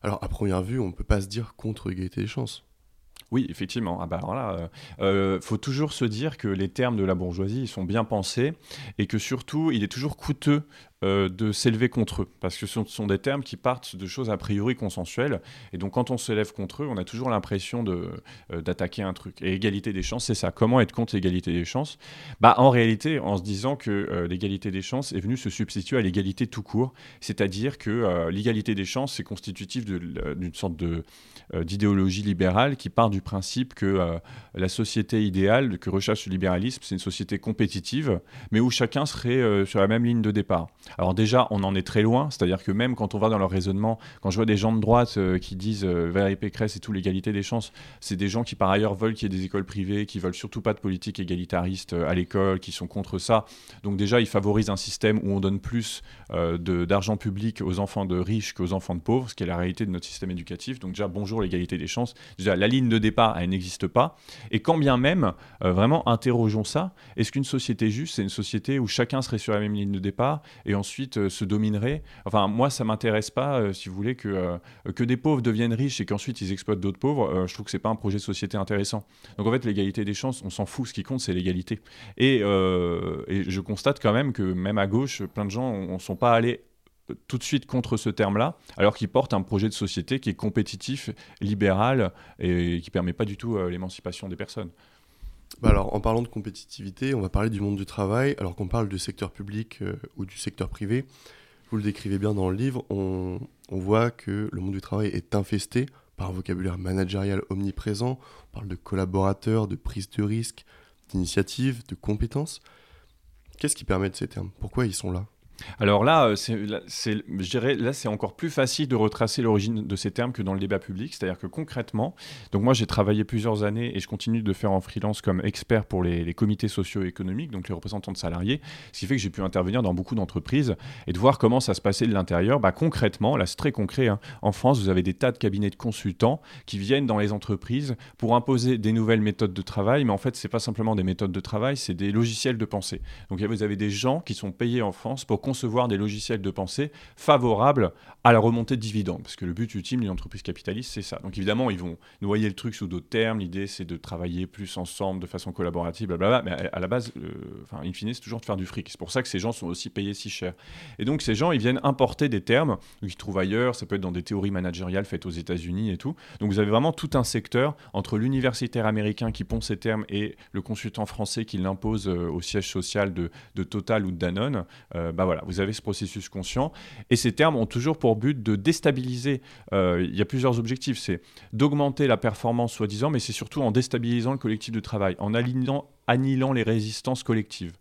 Alors, à première vue, on ne peut pas se dire contre égalité des chances. Oui, effectivement. Ah bah euh, euh, faut toujours se dire que les termes de la bourgeoisie ils sont bien pensés et que surtout, il est toujours coûteux euh, de s'élever contre eux, parce que ce sont des termes qui partent de choses a priori consensuelles, et donc quand on s'élève contre eux, on a toujours l'impression d'attaquer un truc. Et égalité des chances, c'est ça. Comment être contre l'égalité des chances? Bah, En réalité, en se disant que l'égalité des chances est venue se substituer à l'égalité tout court, c'est-à-dire que l'égalité des chances, c'est constitutif d'une sorte de, d'idéologie libérale qui part du principe que la société idéale que recherche le libéralisme, c'est une société compétitive, mais où chacun serait sur la même ligne de départ. Alors déjà, on en est très loin, c'est-à-dire que même quand on va dans leur raisonnement, quand je vois des gens de droite euh, qui disent euh, Valérie Pécresse et tout l'égalité des chances, c'est des gens qui par ailleurs veulent qu'il y ait des écoles privées, qui veulent surtout pas de politique égalitariste euh, à l'école, qui sont contre ça. Donc déjà, ils favorisent un système où on donne plus d'argent public aux enfants de riches qu'aux enfants de pauvres, ce qui est la réalité de notre système éducatif. Donc déjà, bonjour l'égalité des chances. Déjà, la ligne de départ, elle n'existe pas. Et quand bien même, vraiment, interrogeons ça. Est-ce qu'une société juste, c'est une société où chacun serait sur la même ligne de départ et ensuite euh, se dominerait? Enfin, moi, ça m'intéresse pas, euh, si vous voulez, que, euh, que des pauvres deviennent riches et qu'ensuite ils exploitent d'autres pauvres. je trouve que c'est pas un projet de société intéressant. Donc en fait, l'égalité des chances, on s'en fout. Ce qui compte, c'est l'égalité. Et, et, je constate quand même que même à gauche, plein de gens ne sont pas allés tout de suite contre ce terme-là, alors qu'il porte un projet de société qui est compétitif, libéral et qui permet pas du tout l'émancipation des personnes. Bah alors, en parlant de compétitivité, on va parler du monde du travail. Alors qu'on parle du secteur public euh, ou du secteur privé, vous le décrivez bien dans le livre, on, voit que le monde du travail est infesté par un vocabulaire managérial omniprésent. On parle de collaborateurs, de prise de risque, d'initiative, de compétences. Qu'est-ce qui permet de ces termes? Pourquoi ils sont là? Alors là, euh, c'est, je dirais, là, c'est encore plus facile de retracer l'origine de ces termes que dans le débat public. C'est-à-dire que concrètement, donc moi, j'ai travaillé plusieurs années et je continue de faire en freelance comme expert pour les, comités socio-économiques, donc les représentants de salariés, ce qui fait que j'ai pu intervenir dans beaucoup d'entreprises et de voir comment ça se passait de l'intérieur. Bah, concrètement, là, c'est très concret. Hein. En France, vous avez des tas de cabinets de consultants qui viennent dans les entreprises pour imposer des nouvelles méthodes de travail, mais en fait, c'est pas simplement des méthodes de travail, c'est des logiciels de pensée. Donc, vous avez des gens qui sont payés en France pour concevoir des logiciels de pensée favorables à la remontée de dividendes. Parce que le but ultime d'une entreprise capitaliste, c'est ça. Donc évidemment, ils vont noyer le truc sous d'autres termes. L'idée, c'est de travailler plus ensemble, de façon collaborative, blablabla. Mais à la base, euh, enfin, in fine, c'est toujours de faire du fric. C'est pour ça que ces gens sont aussi payés si cher. Et donc, ces gens, ils viennent importer des termes qu'ils trouvent ailleurs. Ça peut être dans des théories managériales faites aux États-Unis et tout. Donc, vous avez vraiment tout un secteur entre l'universitaire américain qui pond ces termes et le consultant français qui l'impose euh, au siège social de, Total ou de Danone. Euh, bah voilà, vous avez ce processus conscient. Et ces termes ont toujours pour but de déstabiliser. Euh, il y a plusieurs objectifs. C'est d'augmenter la performance, soi-disant, mais c'est surtout en déstabilisant le collectif de travail, en alignant, annihilant les résistances collectives.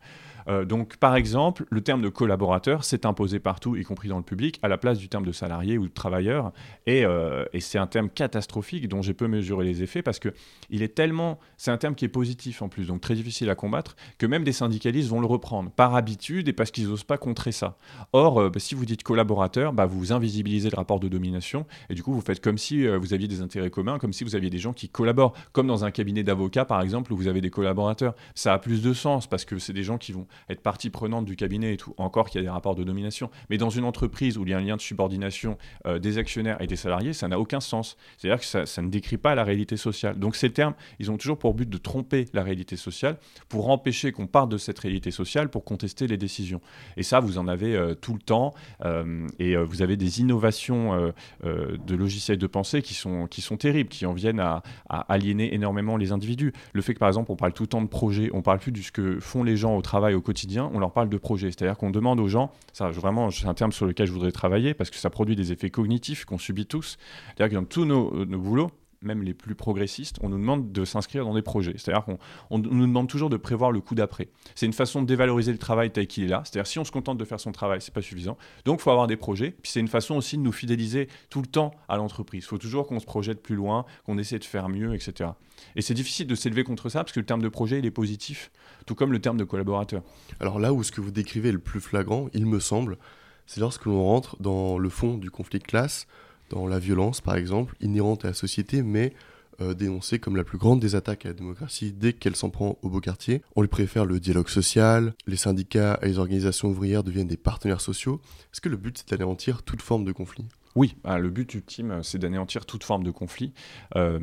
Euh, donc, par exemple, le terme de collaborateur s'est imposé partout, y compris dans le public, à la place du terme de salarié ou de travailleur. Et, euh, et c'est un terme catastrophique dont j'ai peu mesuré les effets parce que il est tellement, c'est un terme qui est positif en plus, donc très difficile à combattre, que même des syndicalistes vont le reprendre par habitude et parce qu'ils n'osent pas contrer ça. Or, euh, si vous dites collaborateur, bah, vous invisibilisez le rapport de domination et du coup, vous faites comme si vous aviez des intérêts communs, comme si vous aviez des gens qui collaborent, comme dans un cabinet d'avocats par exemple où vous avez des collaborateurs. Ça a plus de sens parce que c'est des gens qui vont être partie prenante du cabinet et tout, encore qu'il y a des rapports de nomination. Mais dans une entreprise où il y a un lien de subordination euh, des actionnaires et des salariés, ça n'a aucun sens. C'est-à-dire que ça, ça, ne décrit pas la réalité sociale. Donc ces termes, ils ont toujours pour but de tromper la réalité sociale, pour empêcher qu'on parte de cette réalité sociale, pour contester les décisions. Et ça, vous en avez euh, tout le temps. Euh, et vous avez des innovations de logiciels de pensée qui sont, qui sont terribles, qui en viennent à, aliéner énormément les individus. Le fait que, par exemple, on parle tout le temps de projet, on parle plus de ce que font les gens au travail au quotidien, on leur parle de projet. C'est-à-dire qu'on demande aux gens, ça vraiment, c'est un terme sur lequel je voudrais travailler parce que ça produit des effets cognitifs qu'on subit tous. C'est-à-dire que dans tous nos, nos boulots, même les plus progressistes, on nous demande de s'inscrire dans des projets. C'est-à-dire qu'on nous demande toujours de prévoir le coup d'après. C'est une façon de dévaloriser le travail tel qu'il est là. C'est-à-dire si on se contente de faire son travail, c'est pas suffisant. Donc il faut avoir des projets. Puis c'est une façon aussi de nous fidéliser tout le temps à l'entreprise. Il faut toujours qu'on se projette plus loin, qu'on essaie de faire mieux, etc. Et c'est difficile de s'élever contre ça parce que le terme de projet, il est positif, tout comme le terme de collaborateur. Alors là où ce que vous décrivez est le plus flagrant, il me semble, c'est lorsque l'on rentre dans le fond du conflit de classe, dans la violence, par exemple, inhérente à la société, mais euh, dénoncée comme la plus grande des attaques à la démocratie dès qu'elle s'en prend au beau quartier. On lui préfère le dialogue social, les syndicats et les organisations ouvrières deviennent des partenaires sociaux. Est-ce que le but c'est d'anéantir toute forme de conflit? Oui, bah, le but ultime, c'est d'anéantir toute forme de conflit. Euh,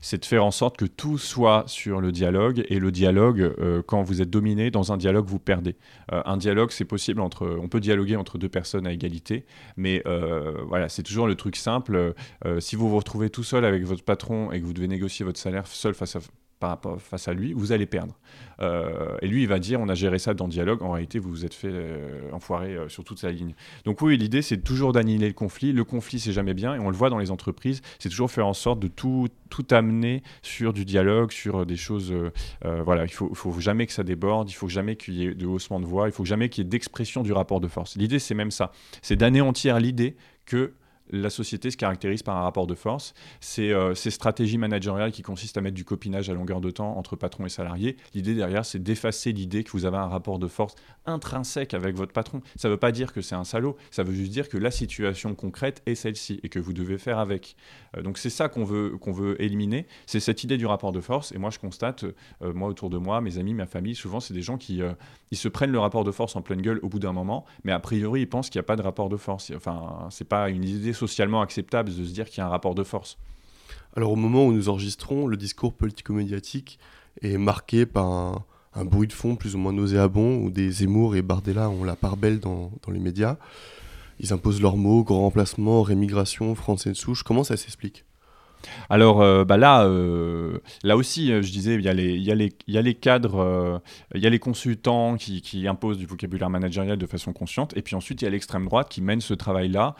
c'est de faire en sorte que tout soit sur le dialogue. Et le dialogue, euh, quand vous êtes dominé, dans un dialogue, vous perdez. Euh, un dialogue, c'est possible entre. On peut dialoguer entre deux personnes à égalité. Mais voilà, c'est toujours le truc simple. si vous vous retrouvez tout seul avec votre patron et que vous devez négocier votre salaire seul face à, face à lui, vous allez perdre. Euh, et lui, il va dire, on a géré ça dans dialogue, en réalité, vous vous êtes fait euh, enfoirer euh, sur toute sa ligne. Donc oui, l'idée, c'est toujours d'annihiler le conflit. Le conflit, c'est jamais bien, et on le voit dans les entreprises, c'est toujours faire en sorte de tout, tout amener sur du dialogue, sur des choses... voilà, il faut, faut jamais que ça déborde, il faut jamais qu'il y ait de haussement de voix, il faut jamais qu'il y ait d'expression du rapport de force. L'idée, c'est même ça. C'est d'anéantir l'idée que la société se caractérise par un rapport de force. C'est euh, ces stratégies managériales qui consistent à mettre du copinage à longueur de temps entre patron et salarié. L'idée derrière, c'est d'effacer l'idée que vous avez un rapport de force intrinsèque avec votre patron. Ça ne veut pas dire que c'est un salaud, ça veut juste dire que la situation concrète est celle-ci et que vous devez faire avec. Euh, donc c'est ça qu'on veut, qu'on veut éliminer, c'est cette idée du rapport de force. Et moi, je constate, euh, moi autour de moi, mes amis, ma famille, souvent, c'est des gens qui ils se prennent le rapport de force en pleine gueule au bout d'un moment, mais a priori, ils pensent qu'il n'y a pas de rapport de force. Enfin, c'est pas une idée socialement acceptable de se dire qu'il y a un rapport de force. Alors au moment où nous enregistrons, le discours politico-médiatique est marqué par un, bruit de fond plus ou moins nauséabond où des Zemmour et Bardella ont la part belle dans, les médias. Ils imposent leurs mots, grand remplacement, rémigration, français de souche. Comment ça s'explique? Alors euh, bah là, euh, là aussi, euh, je disais, il y, y, y a les cadres, il y a les consultants qui, imposent du vocabulaire managérial de façon consciente, et puis ensuite il y a l'extrême droite qui mène ce travail-là,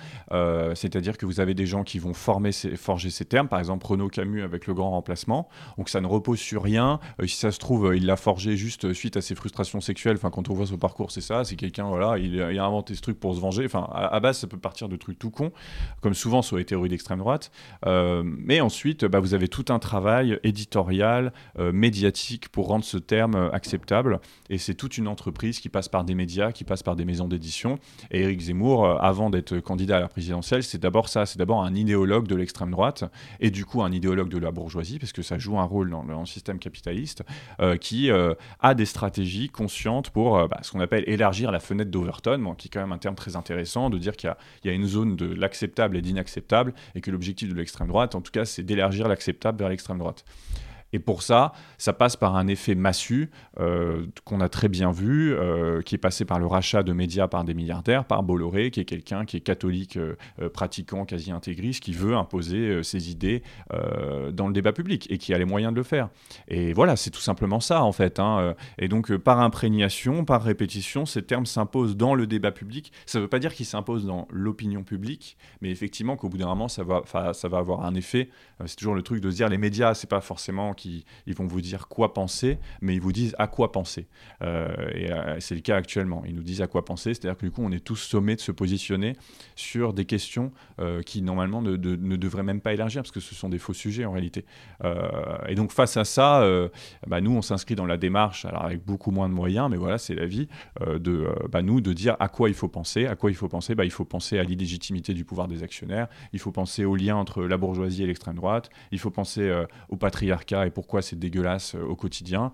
c'est-à-dire que vous avez des gens qui vont former ces, forger ces termes, par exemple Renaud Camus avec le grand remplacement, donc ça ne repose sur rien, si ça se trouve, il l'a forgé juste suite à ses frustrations sexuelles, enfin quand on voit son parcours, c'est ça, c'est quelqu'un, voilà, il, a inventé ce truc pour se venger, enfin à, base ça peut partir de trucs tout cons, comme souvent sur les théories d'extrême droite, mais mais ensuite, bah, vous avez tout un travail éditorial, euh, médiatique pour rendre ce terme euh, acceptable. Et c'est toute une entreprise qui passe par des médias, qui passe par des maisons d'édition. Et Éric Zemmour, euh, avant d'être candidat à la présidentielle, c'est d'abord ça. C'est d'abord un idéologue de l'extrême droite et du coup un idéologue de la bourgeoisie, parce que ça joue un rôle dans, le système capitaliste, qui a des stratégies conscientes pour bah, ce qu'on appelle élargir la fenêtre d'Overton, qui est quand même un terme très intéressant, de dire qu'il y, y, a une zone de l'acceptable et d'inacceptable, et que l'objectif de l'extrême droite, en tout cas, c'est d'élargir l'acceptable vers l'extrême droite. Et pour ça, ça passe par un effet massu euh, qu'on a très bien vu, euh, qui est passé par le rachat de médias par des milliardaires, par Bolloré, qui est quelqu'un qui est catholique, euh, pratiquant, quasi intégriste, qui veut imposer ses idées dans le débat public et qui a les moyens de le faire. Et voilà, c'est tout simplement ça en fait. Hein. Et donc par imprégnation, par répétition, ces termes s'imposent dans le débat public. Ça ne veut pas dire qu'ils s'imposent dans l'opinion publique, mais effectivement qu'au bout d'un moment, ça va, ça va avoir un effet. c'est toujours le truc de se dire les médias, c'est pas forcément ils vont vous dire quoi penser, mais ils vous disent à quoi penser. Euh, et euh, c'est le cas actuellement. Ils nous disent à quoi penser, c'est-à-dire que du coup, on est tous sommés de se positionner sur des questions euh, qui normalement ne, devraient même pas élargir, parce que ce sont des faux sujets en réalité. et donc face à ça, bah, nous, on s'inscrit dans la démarche, alors avec beaucoup moins de moyens, mais voilà, c'est la vie, de bah, nous, de dire à quoi il faut penser. À quoi il faut penser bah, Il faut penser à l'illégitimité du pouvoir des actionnaire, il faut penser au lien entre la bourgeoisie et l'extrême droite, il faut penser au patriarcat et pourquoi c'est dégueulasse euh, au quotidien.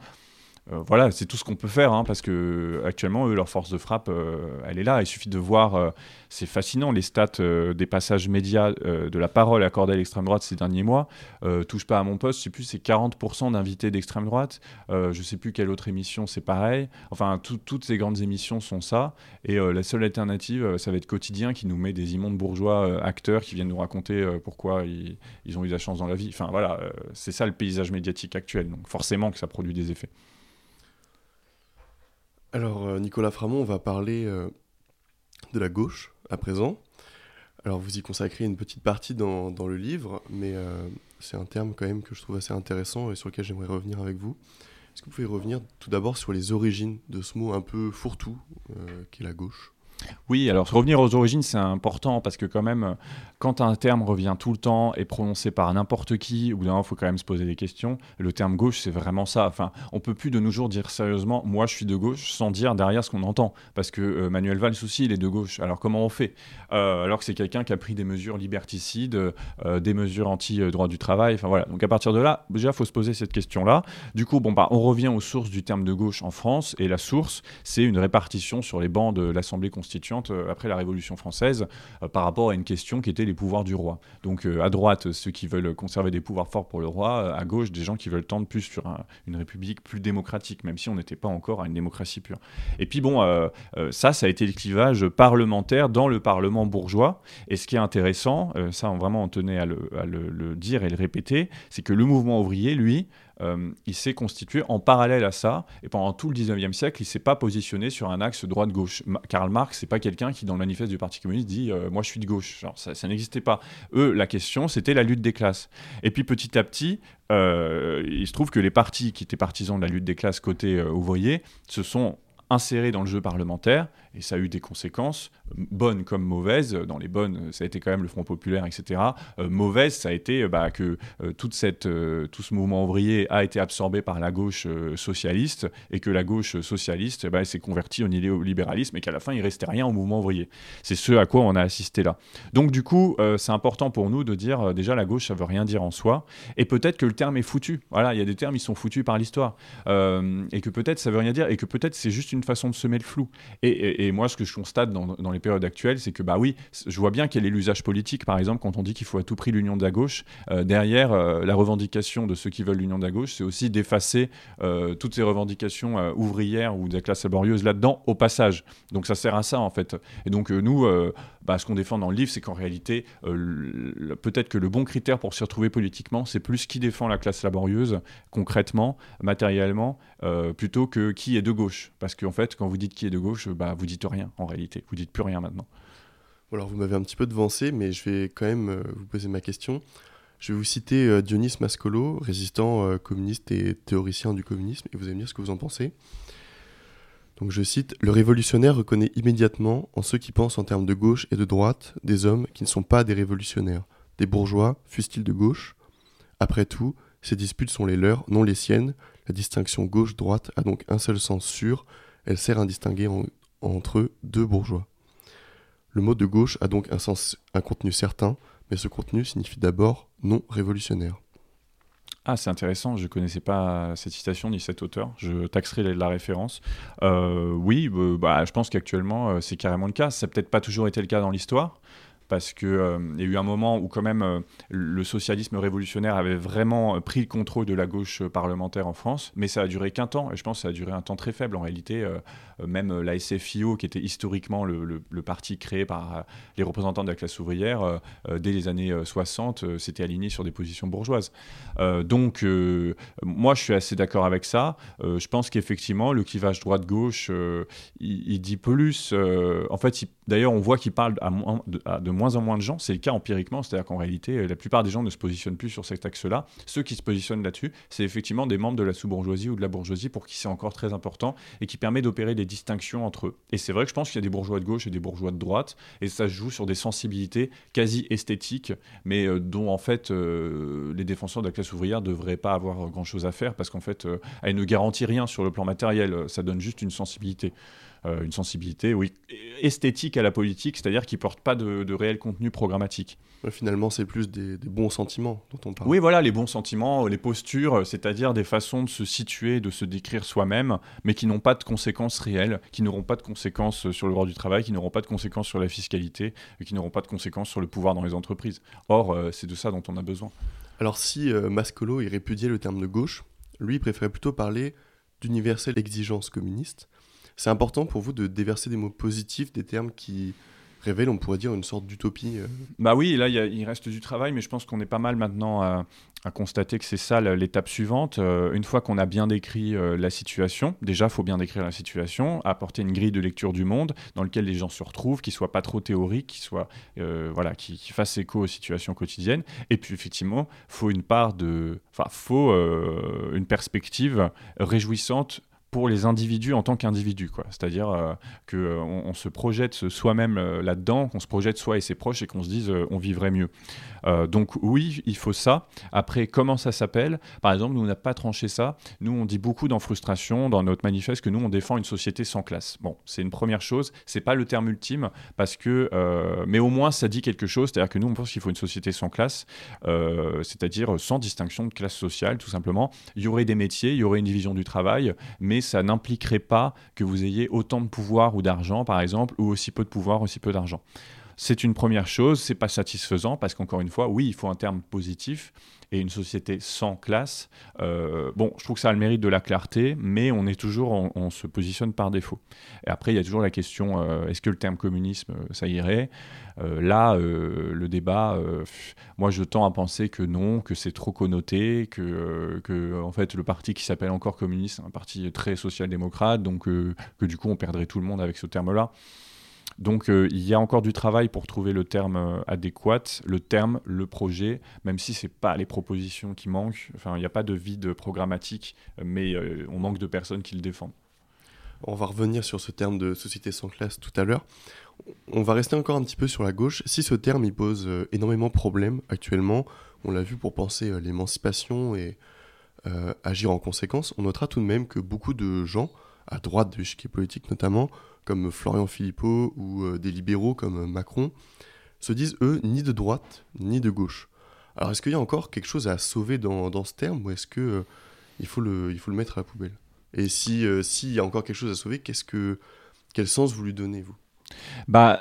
Euh, voilà, c'est tout ce qu'on peut faire, hein, parce que actuellement, eux, leur force de frappe, euh, elle est là. Il suffit de voir, euh, c'est fascinant, les stats des passages médias de la parole accordée à l'extrême droite ces derniers mois. touche pas à mon poste, je sais plus, c'est 40% d'invités d'extrême droite. je sais plus quelle autre émission, c'est pareil. Enfin, toutes ces grandes émissions sont ça. Et la seule alternative, ça va être quotidien qui nous met des immondes bourgeois acteurs qui viennent nous raconter pourquoi ils, ils, ont eu de la chance dans la vie. Enfin, voilà, c'est ça le paysage médiatique actuel. Donc, forcément que ça produit des effets. Alors, euh, Nicolas Framont, on va parler euh, de la gauche à présent. Alors, vous y consacrez une petite partie dans, le livre, mais euh, c'est un terme quand même que je trouve assez intéressant et sur lequel j'aimerais revenir avec vous. Est-ce que vous pouvez revenir tout d'abord sur les origines de ce mot un peu fourre-tout qu'est la gauche? Oui, alors revenir aux origines, c'est important parce que quand même, quand un terme revient tout le temps et prononcé par n'importe qui, ou il faut quand même se poser des questions. Le terme gauche, c'est vraiment ça. Enfin, on peut plus de nos jours dire sérieusement, moi je suis de gauche, sans dire derrière ce qu'on entend. Parce que euh, Manuel Valls aussi, il est de gauche. Alors comment on fait? Euh, Alors que c'est quelqu'un qui a pris des mesures liberticides, euh, des mesures anti-droit du travail. Enfin voilà. Donc à partir de là, déjà, faut se poser cette question-là. Du coup, bon, bah, on revient aux sources du terme de gauche en France. Et la source, c'est une répartition sur les bancs de l'Assemblée constitutionnelle constituante après la Révolution française par rapport à une question qui était les pouvoirs du roi. Donc à droite, ceux qui veulent conserver des pouvoirs forts pour le roi, à gauche, des gens qui veulent tendre plus sur une république plus démocratique, même si on n'était pas encore à une démocratie pure. Et puis bon, ça, ça a été le clivage parlementaire dans le Parlement bourgeois. Et ce qui est intéressant, ça on vraiment on tenait à le dire et le répéter, c'est que le mouvement ouvrier, lui, euh, il s'est constitué en parallèle à ça, et pendant tout le 19e siècle, il s'est pas positionné sur un axe droite-gauche. Karl Marx, c'est pas quelqu'un qui, dans le manifeste du Parti communiste, dit euh, Moi, je suis de gauche Ça, ça n'existait pas. Eux, la question, c'était la lutte des classes. Et puis, petit à petit, euh, il se trouve que les partis qui étaient partisans de la lutte des classes côté ouvrier se sont insérés dans le jeu parlementaire, et ça a eu des conséquences, bonnes comme mauvaises. Dans les bonnes, ça a été quand même le Front populaire, etc. Euh, mauvaise, ça a été euh, bah, que euh, tout ce mouvement ouvrier a été absorbé par la gauche socialiste, et que la gauche socialiste bah, s'est convertie au néolibéralisme, et qu'à la fin, il restait rien au mouvement ouvrier. C'est ce à quoi on a assisté là. Donc du coup, c'est important pour nous de dire, déjà, la gauche, ça veut rien dire en soi, et peut-être que le terme est foutu. Voilà, il y a des termes, ils sont foutus par l'histoire, et que peut-être ça veut rien dire, et que peut-être c'est juste une façon de semer le flou. Moi, ce que je constate dans, les périodes actuelles, c'est que, bah oui, je vois bien quel est l'usage politique, par exemple, quand on dit qu'il faut à tout prix l'union de la gauche. Euh, derrière, euh, la revendication de ceux qui veulent l'union de la gauche, c'est aussi d'effacer euh, toutes ces revendications ouvrières ou de la classe laborieuse là-dedans au passage. Donc ça sert à ça, en fait. Et donc, nous, bah, ce qu'on défend dans le livre, c'est qu'en réalité, peut-être que le bon critère pour s'y retrouver politiquement, c'est plus qui défend la classe laborieuse, concrètement, matériellement, plutôt que qui est de gauche. Parce que en fait, quand vous dites qui est de gauche, bah, vous dites rien en réalité. Vous dites plus rien maintenant. Alors, vous m'avez un petit peu devancé, mais je vais quand même euh, vous poser ma question. Je vais vous citer euh, Dionys Mascolo, résistant euh, communiste et théoricien du communisme, et vous allez me dire ce que vous en pensez. Donc je cite, Le révolutionnaire reconnaît immédiatement, en ceux qui pensent en termes de gauche et de droite, des hommes qui ne sont pas des révolutionnaires, des bourgeois, fussent-ils de gauche? Après tout, ces disputes sont les leurs, non les siennes. La distinction gauche-droite a donc un seul sens sûr, elle sert à distinguer entre eux deux bourgeois. Le mot de gauche a donc un sens, un contenu certain, mais ce contenu signifie d'abord non révolutionnaire. Ah, c'est intéressant, je ne connaissais pas cette citation ni cet auteur, je taxerai la référence. Euh, oui, euh, bah, je pense qu'actuellement, euh, c'est carrément le cas. Ça n'a peut-être pas toujours été le cas dans l'histoire, parce qu'il euh, y a eu un moment où quand même euh, le socialisme révolutionnaire avait vraiment euh, pris le contrôle de la gauche parlementaire en France, mais ça a duré qu'un temps, et je pense que ça a duré un temps très faible en réalité. même la SFIO, qui était historiquement le, parti créé par les représentants de la classe ouvrière, dès les années 60, s'était aligné sur des positions bourgeoises. donc, moi, je suis assez d'accord avec ça. je pense qu'effectivement, le clivage droite-gauche, il, dit plus. en fait, d'ailleurs, on voit qu'il parle à, de, à de moins en moins de gens. C'est le cas empiriquement, c'est-à-dire qu'en réalité, euh, la plupart des gens ne se positionnent plus sur cet axe-là. Ceux qui se positionnent là-dessus, c'est effectivement des membres de la sous-bourgeoisie ou de la bourgeoisie pour qui c'est encore très important et qui permet d'opérer des distinctions entre eux. Et c'est vrai que je pense qu'il y a des bourgeois de gauche et des bourgeois de droite, et ça se joue sur des sensibilités quasi esthétiques, mais euh, dont en fait euh, les défenseurs de la classe ouvrière ne devraient pas avoir grand-chose à faire parce qu'en fait, elle ne garantit rien sur le plan matériel, ça donne juste une sensibilité. Euh, une sensibilité oui, esthétique à la politique, c'est-à-dire qui ne porte pas de, réel contenu programmatique. finalement, c'est plus des, bons sentiments dont on parle. Oui, voilà, les bons sentiments, les postures, c'est-à-dire des façons de se situer, de se décrire soi-même, mais qui n'ont pas de conséquences réelles, qui n'auront pas de conséquences sur le droit du travail, qui n'auront pas de conséquences sur la fiscalité, et qui n'auront pas de conséquences sur le pouvoir dans les entreprises. Or, euh, c'est de ça dont on a besoin. Alors si euh, Mascolo il répudiait le terme de gauche, lui il préférait plutôt parler d'universelle exigence communiste. C'est important pour vous de déverser des mots positifs, des termes qui révèlent, on pourrait dire, une sorte d'utopie euh Bah oui, là, il reste du travail, mais je pense qu'on est pas mal maintenant à, constater que c'est ça l'étape suivante. Euh, une fois qu'on a bien décrit euh, la situation, déjà, il faut bien décrire la situation, apporter une grille de lecture du monde dans lequel les gens se retrouvent, qui soit pas trop théorique, qui soit voilà, qui, fasse écho aux situations quotidiennes. Et puis, effectivement, faut une part de, enfin, faut une perspective réjouissante pour les individus en tant qu'individus. C'est-à-dire euh, qu'on euh, on se projette soi-même euh, là-dedans, qu'on se projette soi et ses proches et qu'on se dise on vivrait mieux. donc oui, il faut ça. Après, comment ça s'appelle? Par exemple, nous, on n'a pas tranché ça. Nous, on dit beaucoup dans Frustration, dans notre manifeste, que nous, on défend une société sans classe. Bon, c'est une première chose. C'est pas le terme ultime, parce que... mais au moins, ça dit quelque chose. C'est-à-dire que nous, on pense qu'il faut une société sans classe, c'est-à-dire sans distinction de classe sociale, tout simplement. Il y aurait des métiers, il y aurait une division du travail, mais ça n'impliquerait pas que vous ayez autant de pouvoir ou d'argent, par exemple, ou aussi peu de pouvoir, aussi peu d'argent. C'est une première chose, c'est pas satisfaisant parce qu'encore une fois, oui, il faut un terme positif et une société sans classe. Euh, bon, je trouve que ça a le mérite de la clarté, mais on est toujours, on, se positionne par défaut. Et après, il y a toujours la question euh, est-ce que le terme communisme, euh, ça irait? Là, le débat, moi, je tends à penser que non, que c'est trop connoté, que, que en fait, le parti qui s'appelle encore communiste, un parti très social-démocrate, donc que du coup, on perdrait tout le monde avec ce terme-là. Donc euh, il y a encore du travail pour trouver le terme euh, adéquat, le terme, le projet, même si ce n'est pas les propositions qui manquent. Enfin, il n'y a pas de vide programmatique, mais euh, on manque de personnes qui le défendent. On va revenir sur ce terme de société sans classe tout à l'heure. On va rester encore un petit peu sur la gauche. Si ce terme il pose énormément de problèmes actuellement, on l'a vu pour penser l'émancipation et agir en conséquence, on notera tout de même que beaucoup de gens, à droite de l'échiquier politique notamment, comme Florian Philippot ou euh, des libéraux comme Macron, se disent, eux, ni de droite ni de gauche. Alors est-ce qu'il y a encore quelque chose à sauver dans, dans ce terme ou est-ce que euh, il, faut le, faut le mettre à la poubelle? Et si euh, s'il y a encore quelque chose à sauver, qu'est-ce que, quel sens vous lui donnez, vous? Bah,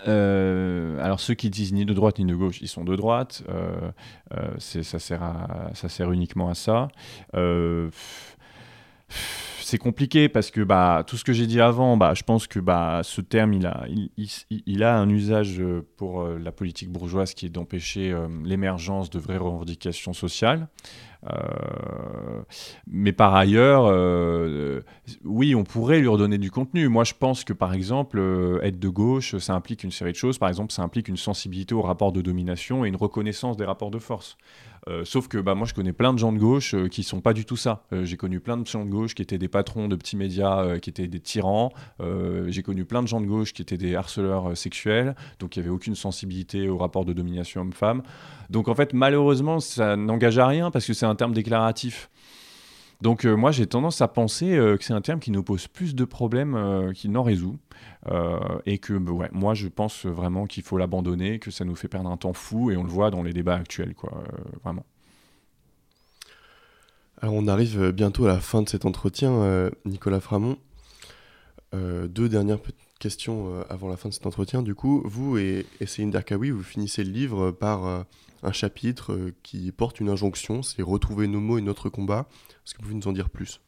alors ceux qui disent ni de droite ni de gauche, ils sont de droite. ça, sert à, ça sert uniquement à ça c'est compliqué parce que bah, tout ce que j'ai dit avant, bah, je pense que bah, ce terme, il a, il, a un usage euh, pour euh, la politique bourgeoise qui est d'empêcher euh, l'émergence de vraies revendications sociales. Mais par ailleurs, oui, on pourrait lui redonner du contenu. Moi, je pense que par exemple, être de gauche, ça implique une série de choses. Par exemple, ça implique une sensibilité aux rapports de domination et une reconnaissance des rapports de force. Sauf que bah, moi, je connais plein de gens de gauche qui sont pas du tout ça. J'ai connu plein de gens de gauche qui étaient des patrons de petits médias, qui étaient des tyrans. J'ai connu plein de gens de gauche qui étaient des harceleurs sexuels, donc il n'y avait aucune sensibilité aux rapports de domination homme-femme. Donc en fait, malheureusement, ça n'engage à rien parce que c'est un terme déclaratif. Donc euh, moi j'ai tendance à penser euh, que c'est un terme qui nous pose plus de problèmes euh, qu'il n'en résout. et que bah, ouais, moi je pense vraiment qu'il faut l'abandonner, que ça nous fait perdre un temps fou et on le voit dans les débats actuels, quoi, vraiment. Alors on arrive bientôt à la fin de cet entretien, Nicolas Framont. deux dernières questions avant la fin de cet entretien. Du coup, vous et, Céline vous finissez le livre par un chapitre euh, qui porte une injonction, c'est retrouver nos mots et notre combat. Est-ce que vous pouvez nous en dire plus?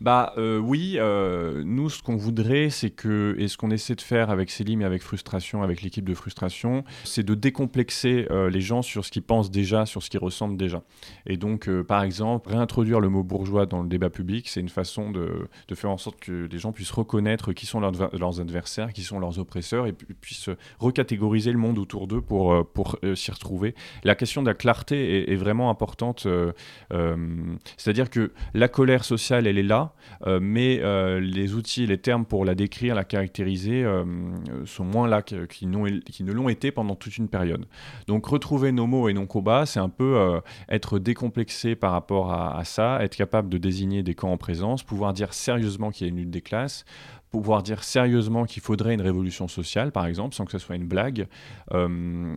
Bah euh, oui, euh, nous ce qu'on voudrait, c'est que, et ce qu'on essaie de faire avec Célim et avec Frustration, avec l'équipe de Frustration, c'est de décomplexer euh, les gens sur ce qu'ils pensent déjà, sur ce qu'ils ressentent déjà. Et donc, par exemple, réintroduire le mot bourgeois dans le débat public, c'est une façon de, de, faire en sorte que les gens puissent reconnaître qui sont leurs adversaires, qui sont leurs oppresseurs, et puissent recatégoriser le monde autour d'eux pour, pour s'y retrouver. La question de la clarté est, est vraiment importante, c'est-à-dire que la colère sociale, elle est là, euh, mais euh, les outils, les termes pour la décrire, la caractériser euh, sont moins là qu'ils qui ne l'ont été pendant toute une période. Donc retrouver nos mots et non combats, c'est un peu être décomplexé par rapport à, ça, être capable de désigner des camps en présence, pouvoir dire sérieusement qu'il y a une lutte des classes, pouvoir dire sérieusement qu'il faudrait une révolution sociale, par exemple, sans que ce soit une blague.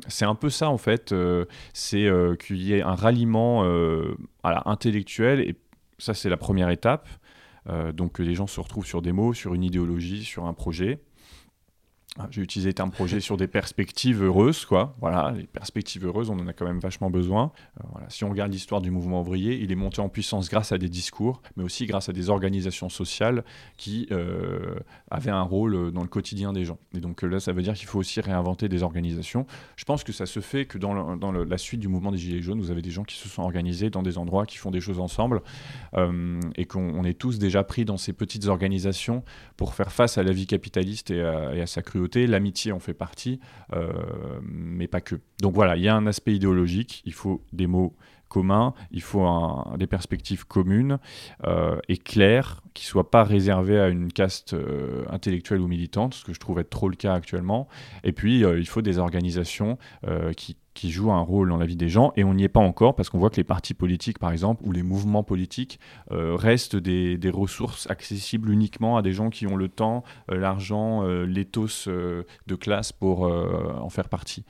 c'est un peu ça, en fait. c'est qu'il y ait un ralliement intellectuel, et ça, c'est la première étape. Euh, donc les gens se retrouvent sur des mots, sur une idéologie, sur un projet. Ah, j'ai utilisé le terme projet sur des perspectives heureuses, quoi. Voilà, les perspectives heureuses, on en a quand même vachement besoin. Euh, voilà. Si on regarde l'histoire du mouvement ouvrier, il est monté en puissance grâce à des discours, mais aussi grâce à des organisations sociales qui euh, avaient un rôle euh, dans le quotidien des gens. Et donc là, ça veut dire qu'il faut aussi réinventer des organisations. Je pense que ça se fait que dans, la suite du mouvement des Gilets jaunes, vous avez des gens qui se sont organisés dans des endroits, qui font des choses ensemble, et qu'on est tous déjà pris dans ces petites organisations pour faire face à la vie capitaliste et à, sa l'amitié en fait partie, euh, mais pas que. Donc voilà, il y a un aspect idéologique, il faut des mots communs, il faut des perspectives communes euh, et claires, qui ne soient pas réservées à une caste euh, intellectuelle ou militante, ce que je trouve être trop le cas actuellement. Et puis, il faut des organisations qui qui jouent un rôle dans la vie des gens, et on n'y est pas encore parce qu'on voit que les partis politiques, par exemple, ou les mouvements politiques euh, restent des, des, ressources accessibles uniquement à des gens qui ont le temps, euh, l'argent, euh, l'éthos de classe pour en faire partie.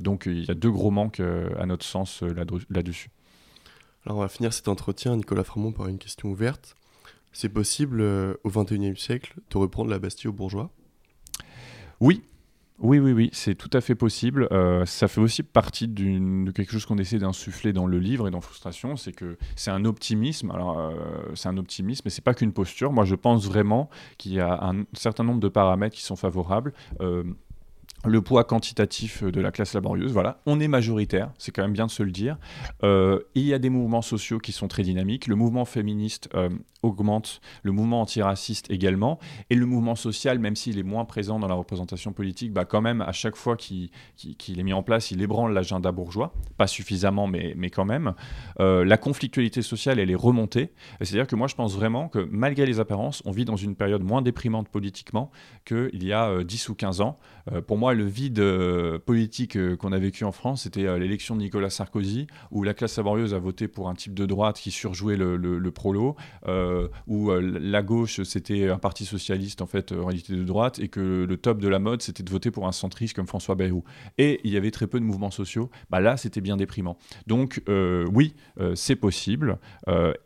donc il y a deux gros manques à notre sens là-dessus. Alors on va finir cet entretien, Nicolas Fremont, par une question ouverte. C'est possible au XXIe siècle de reprendre la Bastille aux bourgeois? Oui, oui, oui, oui, c'est tout à fait possible. Euh, ça fait aussi partie de quelque chose qu'on essaie d'insuffler dans le livre et dans Frustration, c'est que c'est un optimisme. Alors, euh, c'est un optimisme, mais c'est pas qu'une posture. Moi, je pense vraiment qu'il y a un certain nombre de paramètres qui sont favorables. Euh, le poids quantitatif de la classe laborieuse. Voilà, on est majoritaire, c'est quand même bien de se le dire. Euh, il y a des mouvements sociaux qui sont très dynamiques. Le mouvement féministe euh, augmente, le mouvement antiraciste également, et le mouvement social, même s'il est moins présent dans la représentation politique, bah quand même, à chaque fois qu'il est mis en place, il ébranle l'agenda bourgeois, pas suffisamment, mais, mais quand même. Euh, la conflictualité sociale, elle est remontée. C'est-à-dire que moi, je pense vraiment que malgré les apparences, on vit dans une période moins déprimante politiquement qu'il y a 10 ou 15 ans. pour moi, le vide euh, politique euh, qu'on a vécu en France, c'était euh, l'élection de Nicolas Sarkozy, où la classe laborieuse a voté pour un type de droite qui surjouait le, prolo, où la gauche, c'était un parti socialiste, en fait, en réalité de droite, et que le top de la mode, c'était de voter pour un centriste comme François Bayrou. Et il y avait très peu de mouvements sociaux. Bah là, c'était bien déprimant. Donc, oui, c'est possible,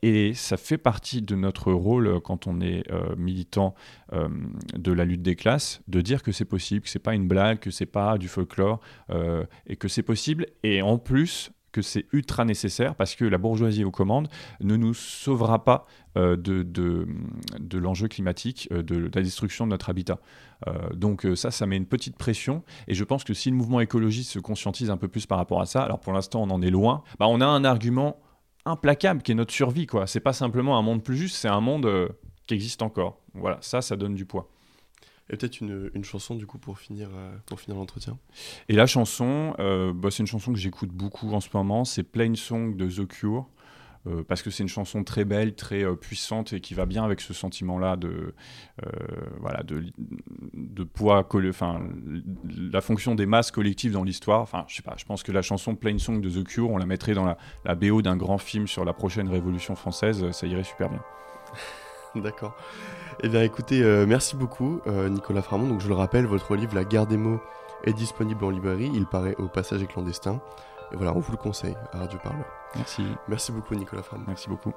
et ça fait partie de notre rôle quand on est militant de la lutte des classes, de dire que c'est possible, que c'est pas une blague, que c'est pas du folklore euh, et que c'est possible. Et en plus, que c'est ultra nécessaire parce que la bourgeoisie aux commandes ne nous sauvera pas euh, de, de, l'enjeu climatique, euh, de, la destruction de notre habitat. donc ça, ça met une petite pression et je pense que si le mouvement écologiste se conscientise un peu plus par rapport à ça, alors pour l'instant on en est loin, bah, on a un argument implacable qui est notre survie. quoi. C'est pas simplement un monde plus juste, c'est un monde qui existe encore. Voilà, ça, ça donne du poids. Et peut-être une, une, chanson du coup pour finir, euh, pour finir l'entretien. Et la chanson, euh, bah, c'est une chanson que j'écoute beaucoup en ce moment, c'est Plain Song de The Cure. Euh, parce que c'est une chanson très belle, très puissante et qui va bien avec ce sentiment-là de, voilà, de, de poids, enfin, la fonction des masses collectives dans l'histoire. Enfin, je sais pas, je pense que la chanson Plain Song de The Cure, on la mettrait dans la, la BO d'un grand film sur la prochaine révolution française, ça irait super bien. D'accord. Eh bien écoutez, euh, merci beaucoup euh, Nicolas Framont. Donc je le rappelle, votre livre La guerre des mots est disponible en librairie. Il paraît au passage et clandestin. Et voilà, on vous le conseille à Radio Parleur. Merci. Merci beaucoup Nicolas Framont. Merci beaucoup.